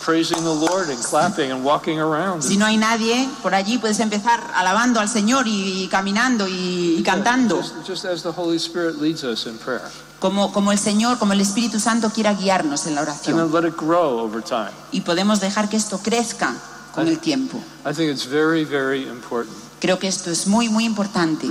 praising the Lord and clapping and walking around. Si no hay nadie por allí, puedes empezar alabando al Señor y, y caminando y, y cantando, Just, just as the Holy Spirit leads us in prayer. como, como el Señor, como el Espíritu Santo quiera guiarnos en la And oración. then let it grow over time. Y podemos dejar que esto crezca con el tiempo. I think it's very, very important, Creo que esto es muy, muy importante,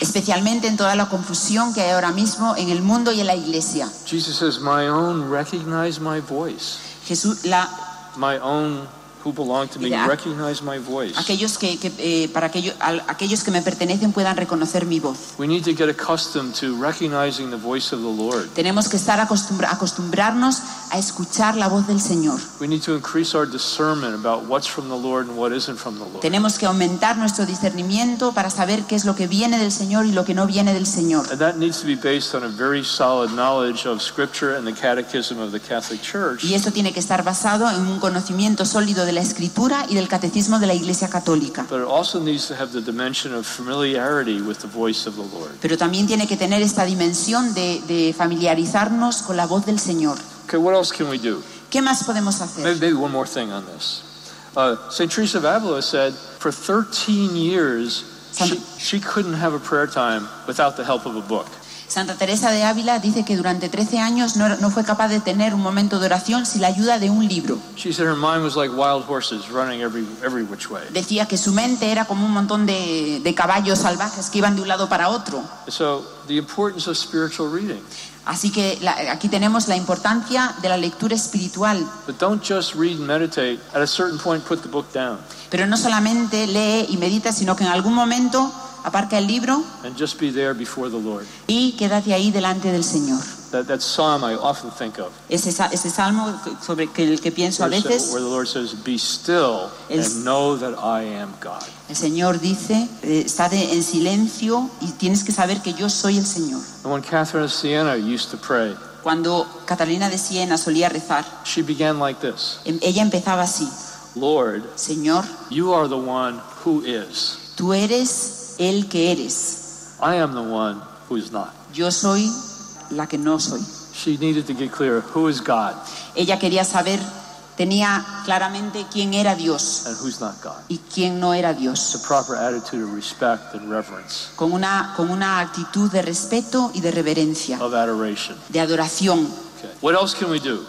especialmente en toda la confusión que hay ahora mismo en el mundo y en la iglesia. Jesus says, My own recognize my voice. Jesús, la, My own who belong to me Yeah. recognize my voice. aquellos que, que, eh, para aquello- al- aquellos que me pertenecen puedan reconocer mi voz. We need to get accustomed to recognizing the voice of the Lord. Tenemos que estar acostumbra- acostumbrarnos a escuchar la voz del Señor. We need to increase our discernment about what's from the Lord and what isn't from the Lord. Tenemos que aumentar nuestro discernimiento para saber qué es lo que viene del Señor y lo que no viene del Señor. And that needs to be based on a very solid knowledge of Scripture and the Catechism of the Catholic Church. Y esto tiene que estar basado en un conocimiento sólido de la Escritura y del Catecismo de la Iglesia Católica. But it also needs to have the dimension of familiarity with the voice of the Lord. Pero también tiene que tener esta dimensión de, de familiarizarnos con la voz del Señor. Okay, what else can we do? ¿Qué más podemos Maybe, hacer? maybe one more thing on this. Uh, St. Teresa of Avila said for 13 years she, she couldn't have a prayer time without the help of a book. Santa Teresa de Ávila dice que durante 13 años no, no fue capaz de tener un momento de oración sin la ayuda de un libro. She said her mind was like wild horses running every, every which way. Decía que su mente era como un montón de, de caballos salvajes que iban de un lado para otro. So, the importance of spiritual reading. Así que la- aquí tenemos la importancia de la lectura espiritual. But don't just read and meditate. At a certain point, put the book down Pero no solamente lee y medita, sino que en algún momento aparca el libro and just be there before the Lord. y quédate ahí delante del Señor. That, that psalm I often think of, Ese, ese salmo sobre que el que pienso a where, veces, where the Lord says, Be still and know that I am God. el Señor dice, eh, estate en silencio y tienes que saber que yo soy el Señor. And when Catherine of Siena used to pray, Cuando Catalina de Siena solía rezar, she began like this ella empezaba así, Lord, Señor, you are the one who is. tú eres el que eres, I am the one who is not. yo soy la que no soy. She needed to get clear who is God? Ella quería saber tenía claramente quién era Dios and who's not God. y quién no era It's Dios, a proper attitude of respect and reverence, con una, con una actitud de respeto y de reverencia, of adoration. de adoración. Okay. What else can we do?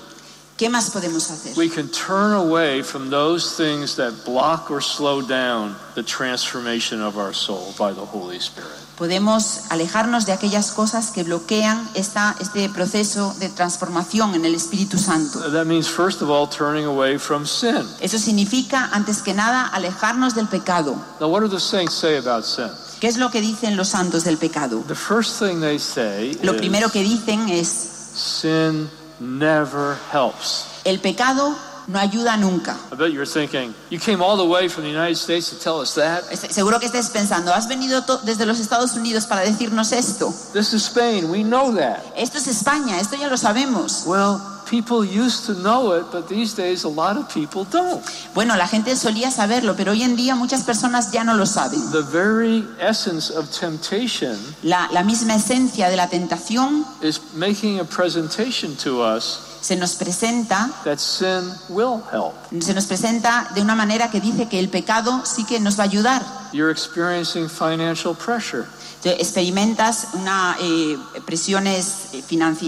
¿Qué más podemos hacer? We can turn away from those things that block or slow down the transformation of our soul by the Holy Spirit. Podemos alejarnos de aquellas cosas que bloquean esta, este proceso de transformación en el Espíritu Santo. That means, first of all, turning away from sin. Eso significa, antes que nada, alejarnos del pecado. Now, what do the saints say about sin? ¿Qué es lo que dicen los santos del pecado? The first thing they say Lo primero is que dicen es, sin never helps. el pecado no ayuda nunca. I bet you're thinking, you came all the way from the United States to tell us that? Seguro que estés pensando, has venido desde los Estados Unidos para decirnos esto. This is Spain, we know that. Esto es España, esto ya lo sabemos. Well, people used to know it, but these days a lot of people don't. Bueno, la gente solía saberlo, pero hoy en día muchas personas ya no lo saben. The very essence of temptation La, la misma esencia de la tentación is making a presentation to us se nos presenta that sin will help. se nos presenta de una manera que dice que el pecado sí que nos va a ayudar. You're experiencing financial pressure. Experimentas una, eh, presiones eh,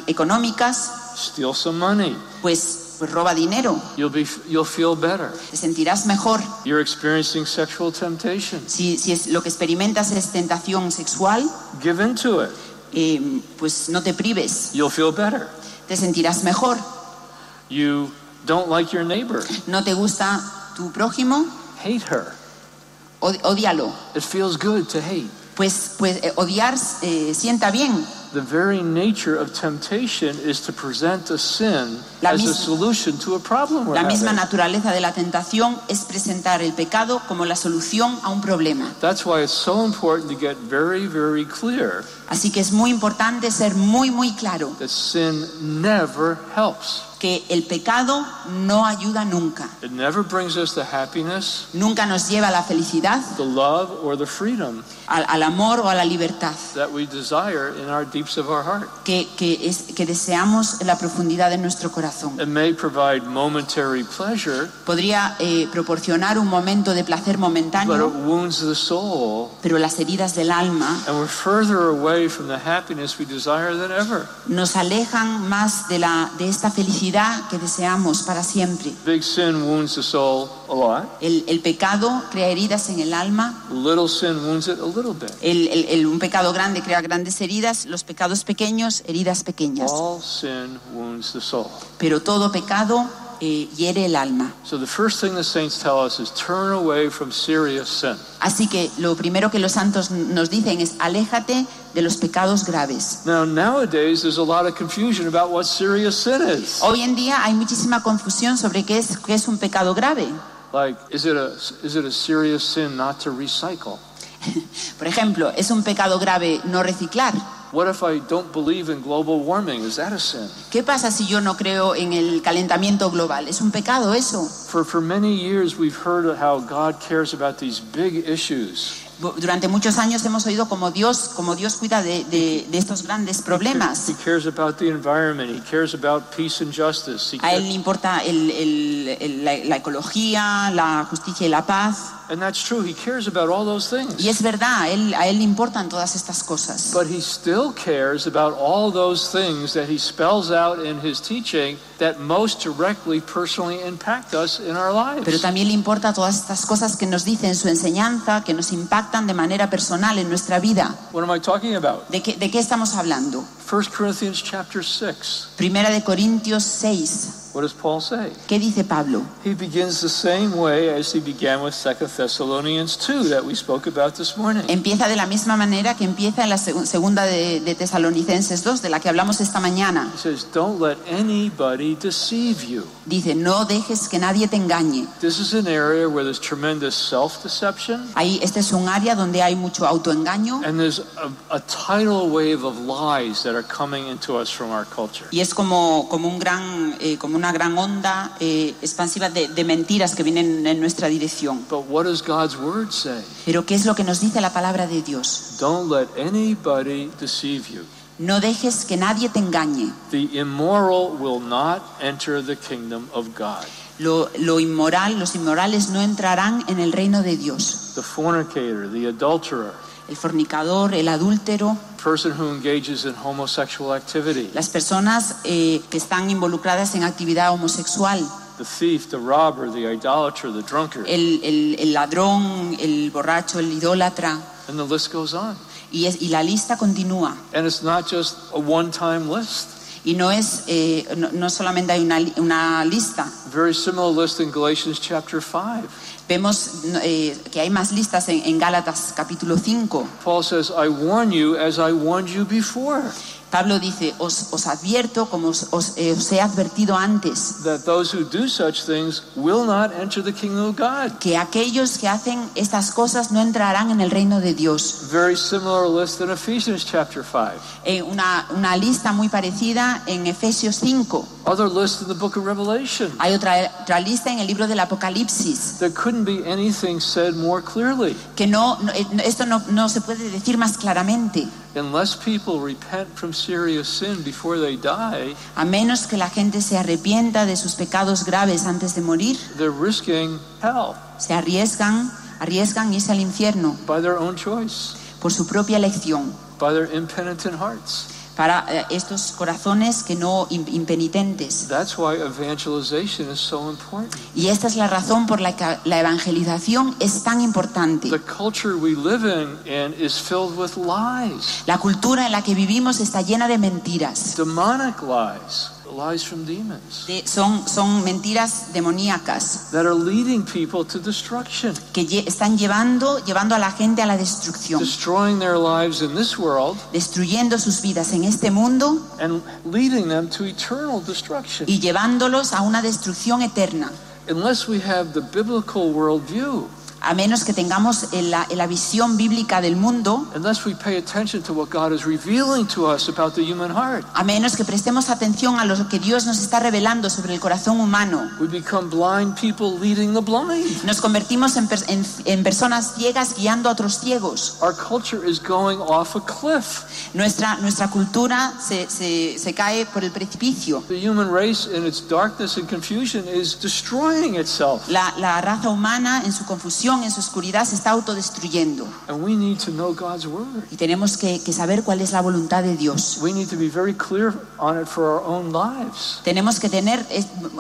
económicas, Steal some money. pues, pues roba dinero, You'll be you'll feel better. te sentirás mejor. You're experiencing sexual temptation. Si, si es, lo que experimentas es tentación sexual, Give into it. eh, pues no te prives, You'll feel better. Te sentirás mejor. You don't like your neighbor. No te gusta tu prójimo, Hate her. Od- ódialo. It feels good to hate. Pues, pues eh, odiar eh, sienta bien. The very nature of temptation is to present a sin La as a misma- solution to a problem we're La misma naturaleza de la tentación es presentar el pecado como la solución a un problema. That's why it's so important to get very, very clear Así que es muy importante ser muy, muy claro that sin never helps. que el pecado no ayuda nunca. It never brings us the happiness, Nunca nos lleva a la felicidad, the love, or the freedom al, al amor o a la libertad that we desire in our deeps of our heart. que, que, es, que deseamos en la profundidad de nuestro corazón. It may provide momentary pleasure, Podría eh, proporcionar un momento de placer but it momentáneo, wounds the soul, pero las heridas del alma and we're further away from the happiness we desire than ever. nos alejan más de, la, de esta felicidad que deseamos para siempre. Big sin wounds the soul a lot. El, el pecado crea heridas en el alma, Little sin wounds it a little bit. el, el- el- un pecado grande crea grandes heridas, los pecados pequeños, heridas pequeñas. All sin wounds the soul. Pero todo pecado eh, hiere el alma. So the first thing the saints tell us is turn away from serious sin. Así que lo primero que los santos nos dicen es aléjate de los pecados graves. Now nowadays there's a lot of confusion about what serious sin is. Hoy en día hay muchísima confusión sobre qué es, qué es un pecado grave. Like is it a is it a serious sin not to recycle? Por ejemplo, ¿es un pecado grave no reciclar? What if I don't believe in global warming? Is that a sin? ¿Qué pasa si yo no creo en el calentamiento global? ¿Es un pecado eso? For for many years we've heard how God cares about these big issues. Durante muchos años hemos oído como Dios, como Dios cuida de, de- de estos grandes problemas. He cares about the environment. He cares about peace and justice. He A Él le importa el- el- el- la, la ecología, la justicia y la paz. And that's true. He cares about all those things. Y es verdad, a Él, a él le importan todas estas cosas. But he still cares about all those things that he spells out in his teaching that most directly personally impact us in our Pero lives. también le importa todas estas cosas que nos dice en su enseñanza, que nos impactan de manera personal en nuestra vida. What am I talking about? ¿De qué, de qué estamos hablando? 1 Corinthians chapter 6. Primera de Corintios 6. What does Paul say? ¿Qué dice Pablo? He begins the same way as he began with 2 Thessalonians 2 that we spoke about this morning. Empieza de la misma manera que empieza en la seg- segunda de, de Tesalonicenses 2, de la que hablamos esta mañana. He says, Don't let anybody deceive you. Dice, no dejes que nadie te engañe. This is an area where there's tremendous self deception Ahí, este es un área donde hay mucho autoengaño and there's a, a tidal wave of lies that are coming into us from our culture. y es como, como, un gran, eh, como una gran onda eh, expansiva de, de mentiras que vienen en nuestra dirección. But what does God's word say? Pero ¿qué es lo que nos dice la palabra de Dios? Don't let anybody deceive you. No dejes que nadie te engañe. The immoral will not enter the kingdom of God. Lo, lo inmoral, los inmorales no entrarán en el reino de Dios. The fornicator, the adulterer, El fornicador, el adúltero, person who engages in homosexual activity, las personas eh, que están involucradas en actividad homosexual, the thief, the robber, the idolater, the drunkard, el, el- el ladrón, el borracho, el idólatra, and the list goes on. y, es- y la lista continúa. And it's not just a one-time list. Y no es, eh, no, no solamente hay una, una lista, Very similar list in Galatians chapter 5. Vemos eh, que hay más listas en, Gálatas capítulo 5. Paul says, I warn you as I warned you before, Pablo dice, os, os advierto como os, os, eh, os he advertido antes, that those who do such things will not enter the kingdom of God. que aquellos que hacen estas cosas no entrarán en el reino de Dios. Very similar list in Ephesians chapter 5. Eh, una, una lista muy parecida en Efesios 5. Other list in the book of Revelation. Hay otra, otra lista en el libro del Apocalipsis, There couldn't be anything said more clearly. que no, no- eh, esto no, no se puede decir más claramente. Unless people repent from serious sin before they die, A menos que la gente se arrepienta de sus pecados graves antes de morir, they're risking hell se arriesgan, arriesgan irse al infierno by their own choice, por su propia elección, by their impenitent hearts. Para eh, estos corazones que no im- impenitentes. That's why evangelization is so important. Y esta es la razón por la que la evangelización es tan importante. The culture we live in, in is filled with lies, La cultura en la que vivimos está llena de mentiras. demonic lies, lies from demons De- son, son mentiras demoníacas that are leading people to destruction, que lle- están llevando, llevando a la gente a la destrucción, destroying their lives in this world destruyendo sus vidas en este mundo and leading them to eternal destruction. y llevándolos a una destrucción eterna. Unless we have the biblical worldview, A menos que tengamos en la, la visión bíblica del mundo, unless we pay attention to what God is revealing to us about the human heart, a menos que prestemos atención a lo que Dios nos está revelando sobre el corazón humano, we become blind people leading the blind. nos convertimos en, en- en personas ciegas guiando a otros ciegos. Our culture is going off a cliff. Nuestra, nuestra cultura se, se- se cae por el precipicio. The human race, in its darkness and confusion, is destroying itself. La, la raza humana en su confusión, en su oscuridad, se está autodestruyendo. And we need to know God's word. Y tenemos que, que saber cuál es la voluntad de Dios. Tenemos que tener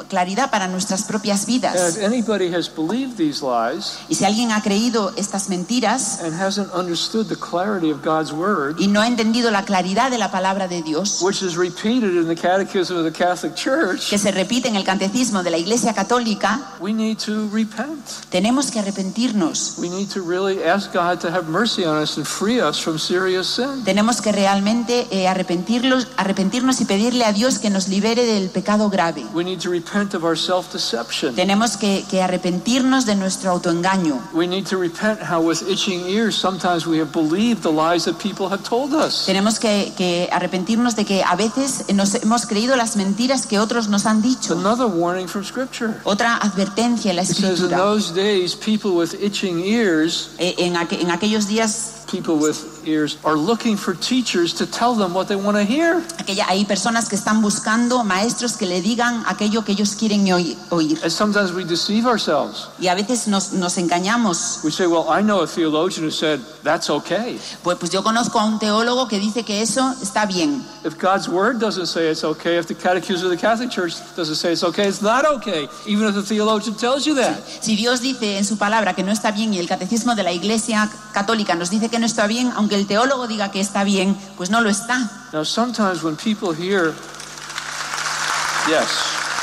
claridad para nuestras propias vidas. if anybody has believed these lies Y si alguien ha creído estas mentiras and hasn't understood the clarity of God's word, y no ha entendido la claridad de la palabra de Dios, which is repeated in the Catechism of the Catholic Church, que se repite en el catecismo de la Iglesia Católica, we need to repent. tenemos que arrepentirnos. We need to really ask God to have mercy on us and free us from serious sin. Tenemos que realmente eh, arrepentirlos, arrepentirnos y pedirle a Dios que nos libere del pecado grave. We need to repent of our self deception. Tenemos que, que arrepentirnos de nuestro autoengaño. We need to repent how, with itching ears, sometimes we have believed the lies that people have told us. Tenemos que, que arrepentirnos de que a veces nos hemos creído las mentiras que otros nos han dicho. Otra advertencia en la escritura. Those days, people with itching ears, en, aqu- en aquellos días people with ears, are looking for teachers to tell them what they want to hear. aquella, hay personas que están buscando maestros que le digan aquello que ellos quieren oí- oír. And sometimes we deceive ourselves. Y a veces nos, nos engañamos. We say, Well, I know a theologian who said that's okay. Pues, pues yo conozco a un teólogo que dice que eso está bien. If God's word doesn't say it's okay, if the Catechism of the Catholic Church doesn't say it's okay, it's not okay, even if the theologian tells you that. Si Dios dice en su palabra que no está bien y el catecismo de la Iglesia Católica nos dice que no está bien, aunque el teólogo diga que está bien, pues no lo está. Now, sometimes when people hear, yes,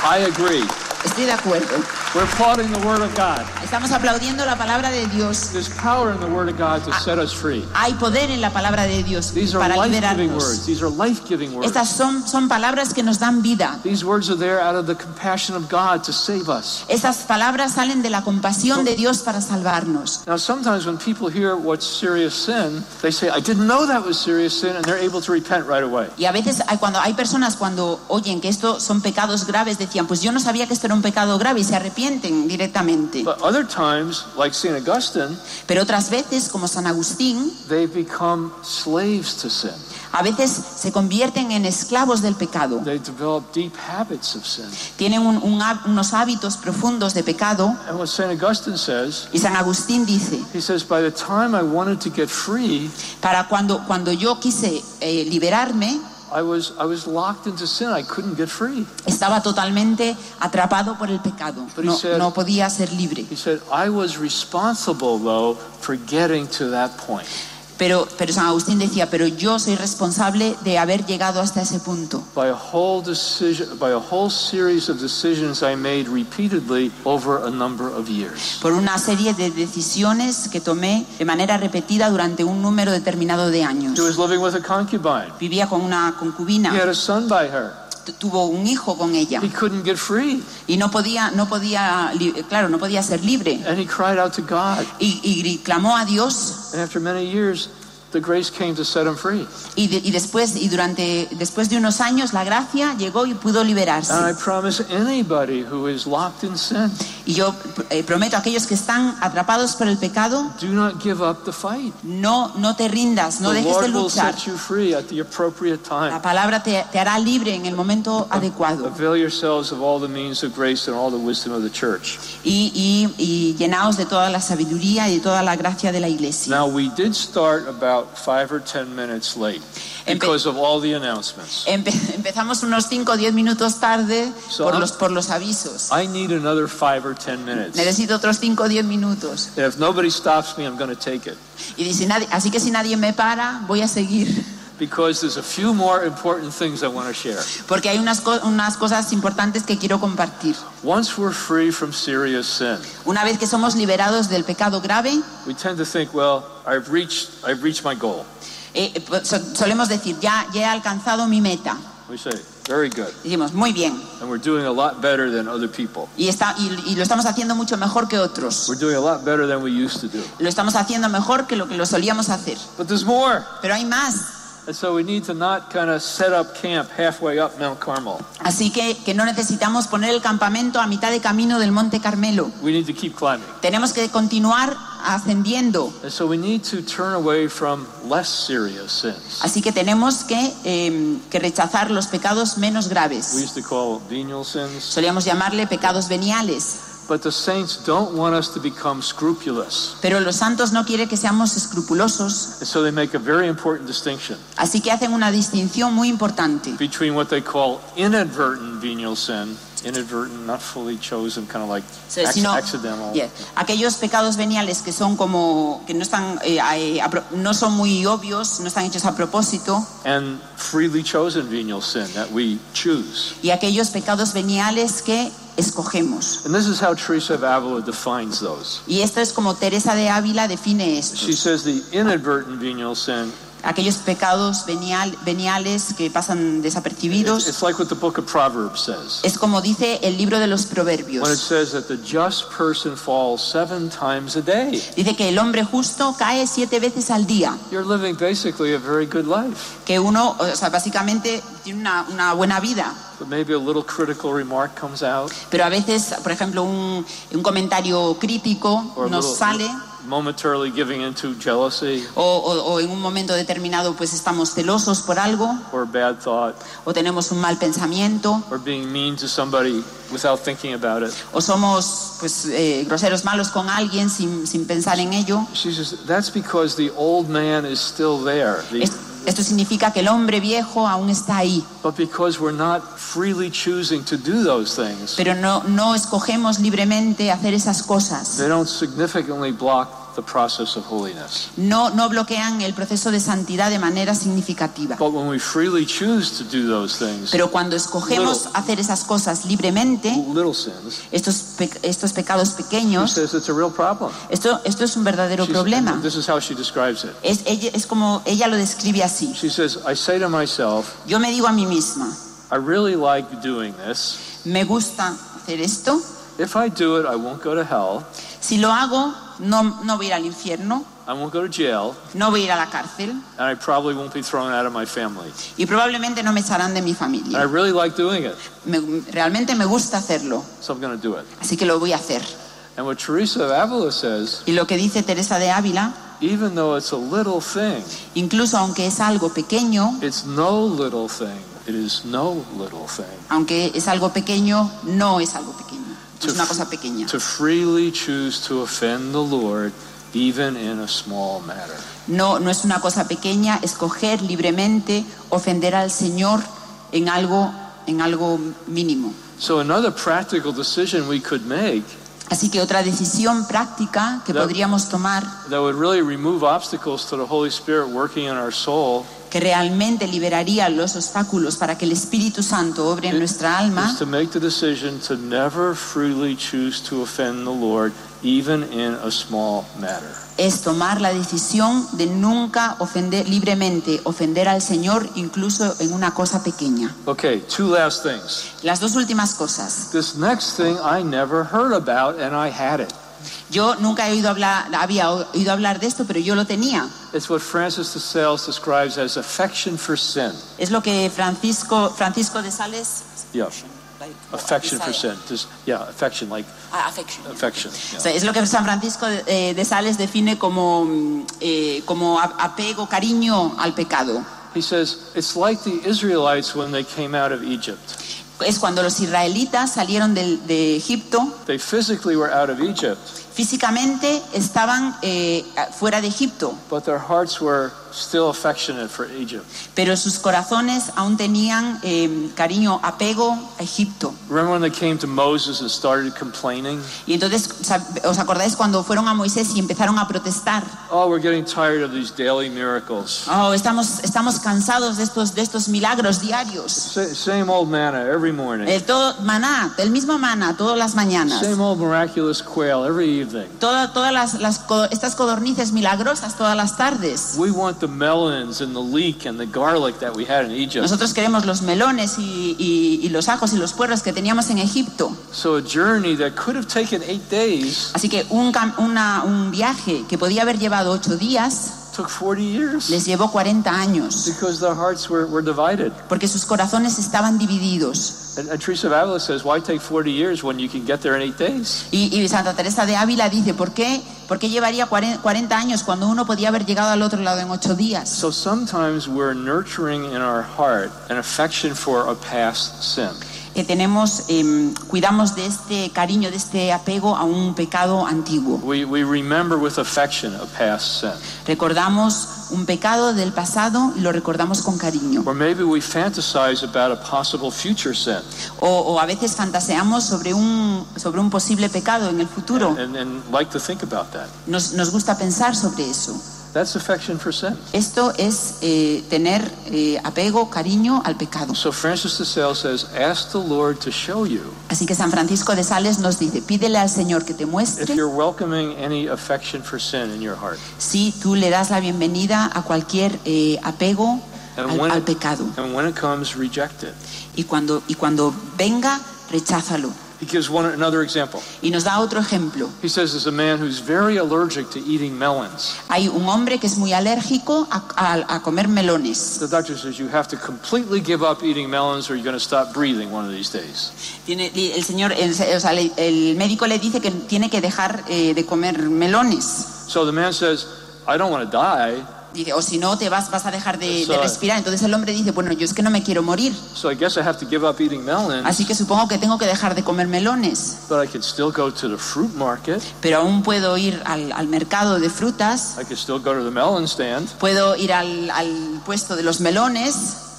I agree, Estoy de acuerdo. We're applauding the word of God. Estamos aplaudiendo la palabra de Dios. There's power in the word of God to set us free. Hay poder en la palabra de Dios These are para giving liberarnos. words. These are life giving words. Estas son, son palabras que nos dan vida. These words are there out of the compassion of God to save us. Estas palabras salen de la compasión de Dios para salvarnos. Now, sometimes when people hear what's serious sin, they say, I didn't know that was serious sin, and they're able to repent right away. Y a veces hay, cuando hay personas cuando oyen que esto son pecados graves, decían, pues yo no sabía que esto era un pecado grave y se arrepienten arrepienten directamente. But other times, like St. Augustine, Pero otras veces, como San Agustín, they become slaves to sin. a veces se convierten en esclavos del pecado. They develop deep habits of sin. Tienen un- un há- unos hábitos profundos de pecado. And what St. Augustine says, Y San Agustín dice, he says, by the time I wanted to get free, para cuando, cuando yo quise eh, liberarme, I was, I was locked into sin. I couldn't get free. estaba totalmente atrapado por el pecado. No, said- no podía ser libre. He said, I was responsible, though, for getting to that point. Pero, pero San Agustín decía, pero yo soy responsable de haber llegado hasta ese punto. By a whole decision, by a whole series of decisions I made repeatedly over a number of years. Por una serie de decisiones que tomé de manera repetida durante un número determinado de años. He was living with a concubine. Vivía con una He had concubina, a son by her. Tu- tuvo un hijo con ella He couldn't get free. y no podía, no podía, li- claro, no podía ser libre. And he cried out to God. Y, clamó a Dios And after many years, the grace came to set him free. y, de- y después y durante después de unos años la gracia llegó y pudo liberarse. And I promise anybody who is locked in sin, Y yo eh, prometo a aquellos que están atrapados por el pecado, do not give up the fight. no, no te rindas, no the dejes de Lord will luchar. set you free at the appropriate La time. palabra te, te hará libre en el momento adecuado. Avail yourselves of all the means of grace and all the wisdom of the church. Y, y, y llenaos de toda la sabiduría y de toda la gracia de la iglesia. Now, we did start about five or ten minutes late because of all the announcements. Empe- empezamos unos 5 o 10 minutos tarde So por I'm- los, por los avisos. I need another five or minutes. Necesito otros 5 o 10 minutos. And if nobody stops me, I'm going to take it. Y dice, nadie, así que si nadie me para, voy a seguir. Because there's a few more important things I want to share. Porque hay unas, co- unas cosas importantes que quiero compartir. Once we're free from serious sin, Una vez que somos liberados del pecado grave, we tend to think, well, I've reached, I've reached my goal. eh, pues, so- solemos decir, ya, ya he alcanzado mi meta. We say, very good. Decimos, muy bien. And we're doing a lot better than other people. Y, está, y, y lo estamos haciendo mucho mejor que otros. We're doing a lot better than we used to do. Lo estamos haciendo mejor que lo que lo solíamos hacer. But there's more. Pero hay más. And so we need to not kind of set up camp halfway up Mount Carmel. Así que, que no necesitamos poner el campamento a mitad de camino del Monte Carmelo. We need to keep climbing. Tenemos que continuar ascendiendo. And so we need to turn away from less serious sins. Así que tenemos que, eh, que rechazar los pecados menos We graves. used to call venial sins. Solíamos llamarle pecados veniales. But the saints don't want us to become scrupulous. Pero los santos no quieren que seamos escrupulosos. And so they make a very important distinction Así que hacen una distinción muy importante between what they call inadvertent venial sin, inadvertent, not fully chosen, kind of like So, ac- sino- accidental, Yeah. Aquellos pecados veniales que son como que no están eh, eh, a pro- no son muy obvios, no están hechos a propósito, and freely chosen venial sin that we choose. y aquellos pecados veniales que escogemos. And this is how Teresa of Avila defines those. Y esto es como Teresa de Ávila define esto. She says the inadvertent venial sin, Aquellos pecados venial- veniales que pasan it's, desapercibidos. it's like what the book of Proverbs says. Es como dice el libro de los When it proverbios. says that the just person falls seven times a day, Dice que el hombre justo cae siete veces al día. you're living basically a very good life. Que uno, o sea, básicamente tiene una, una buena vida. But maybe a little critical remark comes out, Pero a veces, por ejemplo, un, un comentario crítico or nos little sale momentarily giving into jealousy o, o- o en un momento determinado pues estamos celosos por algo or a bad thought o tenemos un mal pensamiento or being mean to somebody without thinking about it. o somos pues eh, groseros malos con alguien sin, sin pensar en ello. She says that's because the old man is still there. The- Es- Esto significa que el hombre viejo aún está ahí, but because we're not freely choosing to do those things, pero no, no escogemos libremente hacer esas cosas. they don't significantly block the process of holiness. No, no bloquean el proceso de santidad de manera significativa. But when we freely choose to do those things, Pero cuando escogemos hacer esas cosas libremente, little sins, estos, pe- estos pecados she pequeños, says it's a real problem. esto, esto es un verdadero She's- problema. This is how she describes it. Es, ella- es como ella lo describe así. She says, I say to myself, Yo me digo a mí misma, I really like doing this. me gusta hacer esto. If I do it, I won't go to hell. Si lo hago, no, no voy a ir al infierno, I won't go to jail, no voy a ir a la cárcel and I probably won't be thrown out of my family. y probablemente no me echarán de mi And I familia. really like doing it, Me- realmente me gusta hacerlo, so I'm going to do it. así que lo voy a hacer. And what Teresa of Avila says, Y lo que dice Teresa de Ávila, even though it's a little thing, incluso aunque es algo pequeño, it's no little thing. It is no little thing. aunque es algo pequeño, no es algo pequeño, To, es una cosa pequeña. to freely choose to offend the Lord, even in a small matter. No, no es una cosa pequeña escoger libremente ofender al Señor en algo, en algo mínimo. So another practical decision we could make Así que otra decisión práctica que podríamos tomar que realmente liberaría los obstáculos para que el Espíritu Santo obre en nuestra alma is to make the decision to never freely choose to offend the Lord, even in a small matter. es tomar la decisión de nunca ofender libremente, ofender al Señor incluso en una cosa pequeña. Okay, two last things. Las dos últimas cosas. This next thing I never heard about, and I had it. Yo nunca he oído hablar, había oído hablar de esto, pero yo lo tenía. It's what Francis de Sales describes as affection for sin. Es lo que Francisco, Francisco de Sales. Yeah, affection for sin. Just, yeah, affection, like Ah, affection. affection. O yeah. sea, es lo que San Francisco eh, de Sales define como, mm, eh, como apego, cariño al pecado. He says it's like the Israelites when they came out of Egypt. Es cuando los israelitas salieron de Egipto, They physically were out of Egypt, físicamente estaban eh, fuera de Egipto, but their hearts were still affectionate for Egypt. pero sus corazones aún tenían eh, cariño, apego a Egipto. Remember when they came to Moses and started complaining? Y entonces, ¿sab- ¿os acordáis cuando fueron a Moisés y empezaron a protestar? Oh, we're getting tired of these daily miracles. Oh, estamos, estamos cansados de estos, de estos milagros diarios. Sa- Same old manna every morning. El todo, maná, el mismo maná, todas las mañanas. Same old miraculous quail every evening. Toda- todas las, las estas codornices milagrosas todas las tardes. We want the melons and the leek and the garlic that we had in Egypt. Nosotros queremos los melones y, y- y los ajos y los puerros que teníamos en Egipto. So a journey that could have taken eight days Así que un, una- un viaje que podía haber llevado ocho días took 40 years les llevó 40 años, because their hearts were, were divided. porque sus corazones estaban divididos. And, and Teresa of Avila says, why take 40 years when you can get there in eight days? Y, y Santa Teresa de Ávila dice, ¿por qué, ¿por qué llevaría 40 40 años cuando uno podía haber llegado al otro lado en ocho días? So sometimes we're nurturing in our heart an affection for a past sin. Que tenemos, em, cuidamos de este cariño, de este apego a un pecado antiguo. We, we remember with affection a past sin. Recordamos un pecado del pasado y lo recordamos con cariño. Or maybe we fantasize about a possible future sin O, o a veces fantaseamos sobre un, sobre un posible pecado en el futuro. and, and like to think about that. Nos, nos gusta pensar sobre eso. That's affection for sin. Esto es eh, tener eh, apego, cariño al pecado. So Francis de Sales says, ask the Lord to show you Así que San Francisco de Sales nos dice, pídele al Señor que te if muestre you're welcoming any affection for sin in your heart. si tú le das la bienvenida a cualquier eh, apego And al, when, al it, pecado. and when it comes, reject it. Y cuando, y cuando venga, recházalo. He gives one another example. Y nos da otro ejemplo. He says there's a man who's very allergic to eating melons. Hay un hombre que es muy alérgico a, a- a comer melones. The doctor says you have to completely give up eating melons or you're going to stop breathing one of these days. Tiene, el señor, el, o sea, le- el médico le dice que tiene que dejar eh, de comer melones. So the man says, I don't want to die, Dice, o si no te vas, vas a dejar de, respirar. Entonces el hombre dice, bueno, yo es que no me quiero morir. so I guess I have to give up eating melons, Así que supongo que tengo que dejar de comer melones. but I could still go to the fruit market. Pero aún puedo ir al, al mercado de frutas, I could still go to the melon stand. puedo ir al, al puesto de los melones,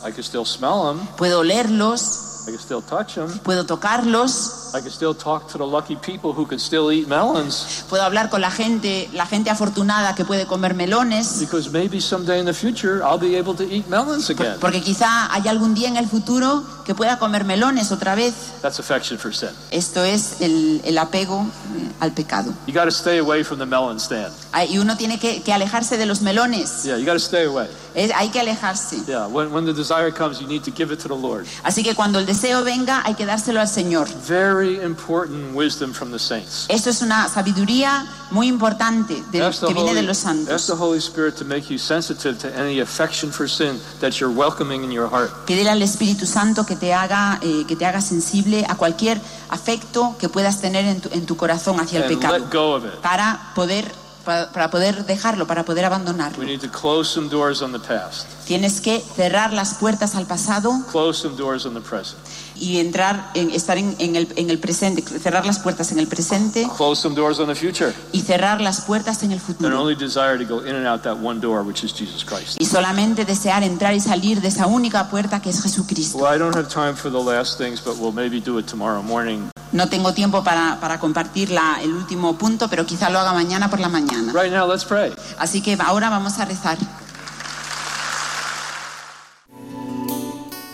I could still smell them. puedo olerlos, I could still touch them. puedo tocarlos, I could still talk to the lucky people who could still eat melons puedo hablar con la gente, la gente afortunada que puede comer melones. because maybe someday in the future I'll be able to eat melons again. Porque quizá haya algún día en el futuro que pueda comer melones otra vez. That's affection for sin. Esto es el, el apego eh, al pecado. You got to stay away from the melon stand. Ah, Y uno tiene que, que alejarse de los melones. Yeah, you got to stay away. Es- hay que alejarse. Yeah, when, when the desire comes, you need to give it to the Lord. Así que cuando el deseo venga hay que dárselo al Señor. Very very important wisdom from the saints. Esto es una sabiduría muy importante de, Ask que viene Holy, de los ask santos. the Holy Spirit to make you sensitive to any affection for sin that you're welcoming in your heart. Pídele al Espíritu Santo que te haga, eh, que te haga sensible a cualquier afecto que puedas tener en tu, en tu corazón hacia el pecado, let go of it. para poder, para, poder dejarlo, para poder We abandonarlo. need to close some doors on the past, Tienes que cerrar las puertas al pasado close some doors on the present, y entrar en estar en, en el, en el presente, cerrar las puertas en el presente close some doors on the future, y cerrar las puertas en el and futuro. only desire to go in and out that one door, which is Jesus Christ. Y solamente desear entrar y salir de esa única puerta que es Jesucristo. Well, I don't have time for the last things, but we'll maybe do it tomorrow morning. No tengo tiempo para, para compartir la- el último punto, pero quizá lo haga mañana por la mañana. Right now, let's pray. Así que ahora vamos a rezar.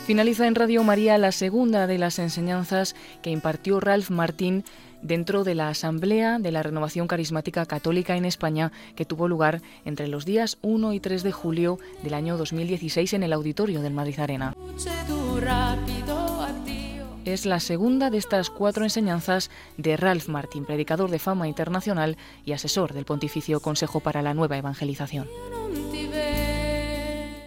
Finaliza en Radio María la segunda de las enseñanzas que impartió Ralph Martín dentro de la Asamblea de la Renovación Carismática Católica en España que tuvo lugar entre los días 1 y 3 de julio del año 2016 en el auditorio del Madrid Arena. Es la segunda de estas cuatro enseñanzas de Ralph Martín, predicador de fama internacional y asesor del Pontificio Consejo para la Nueva Evangelización.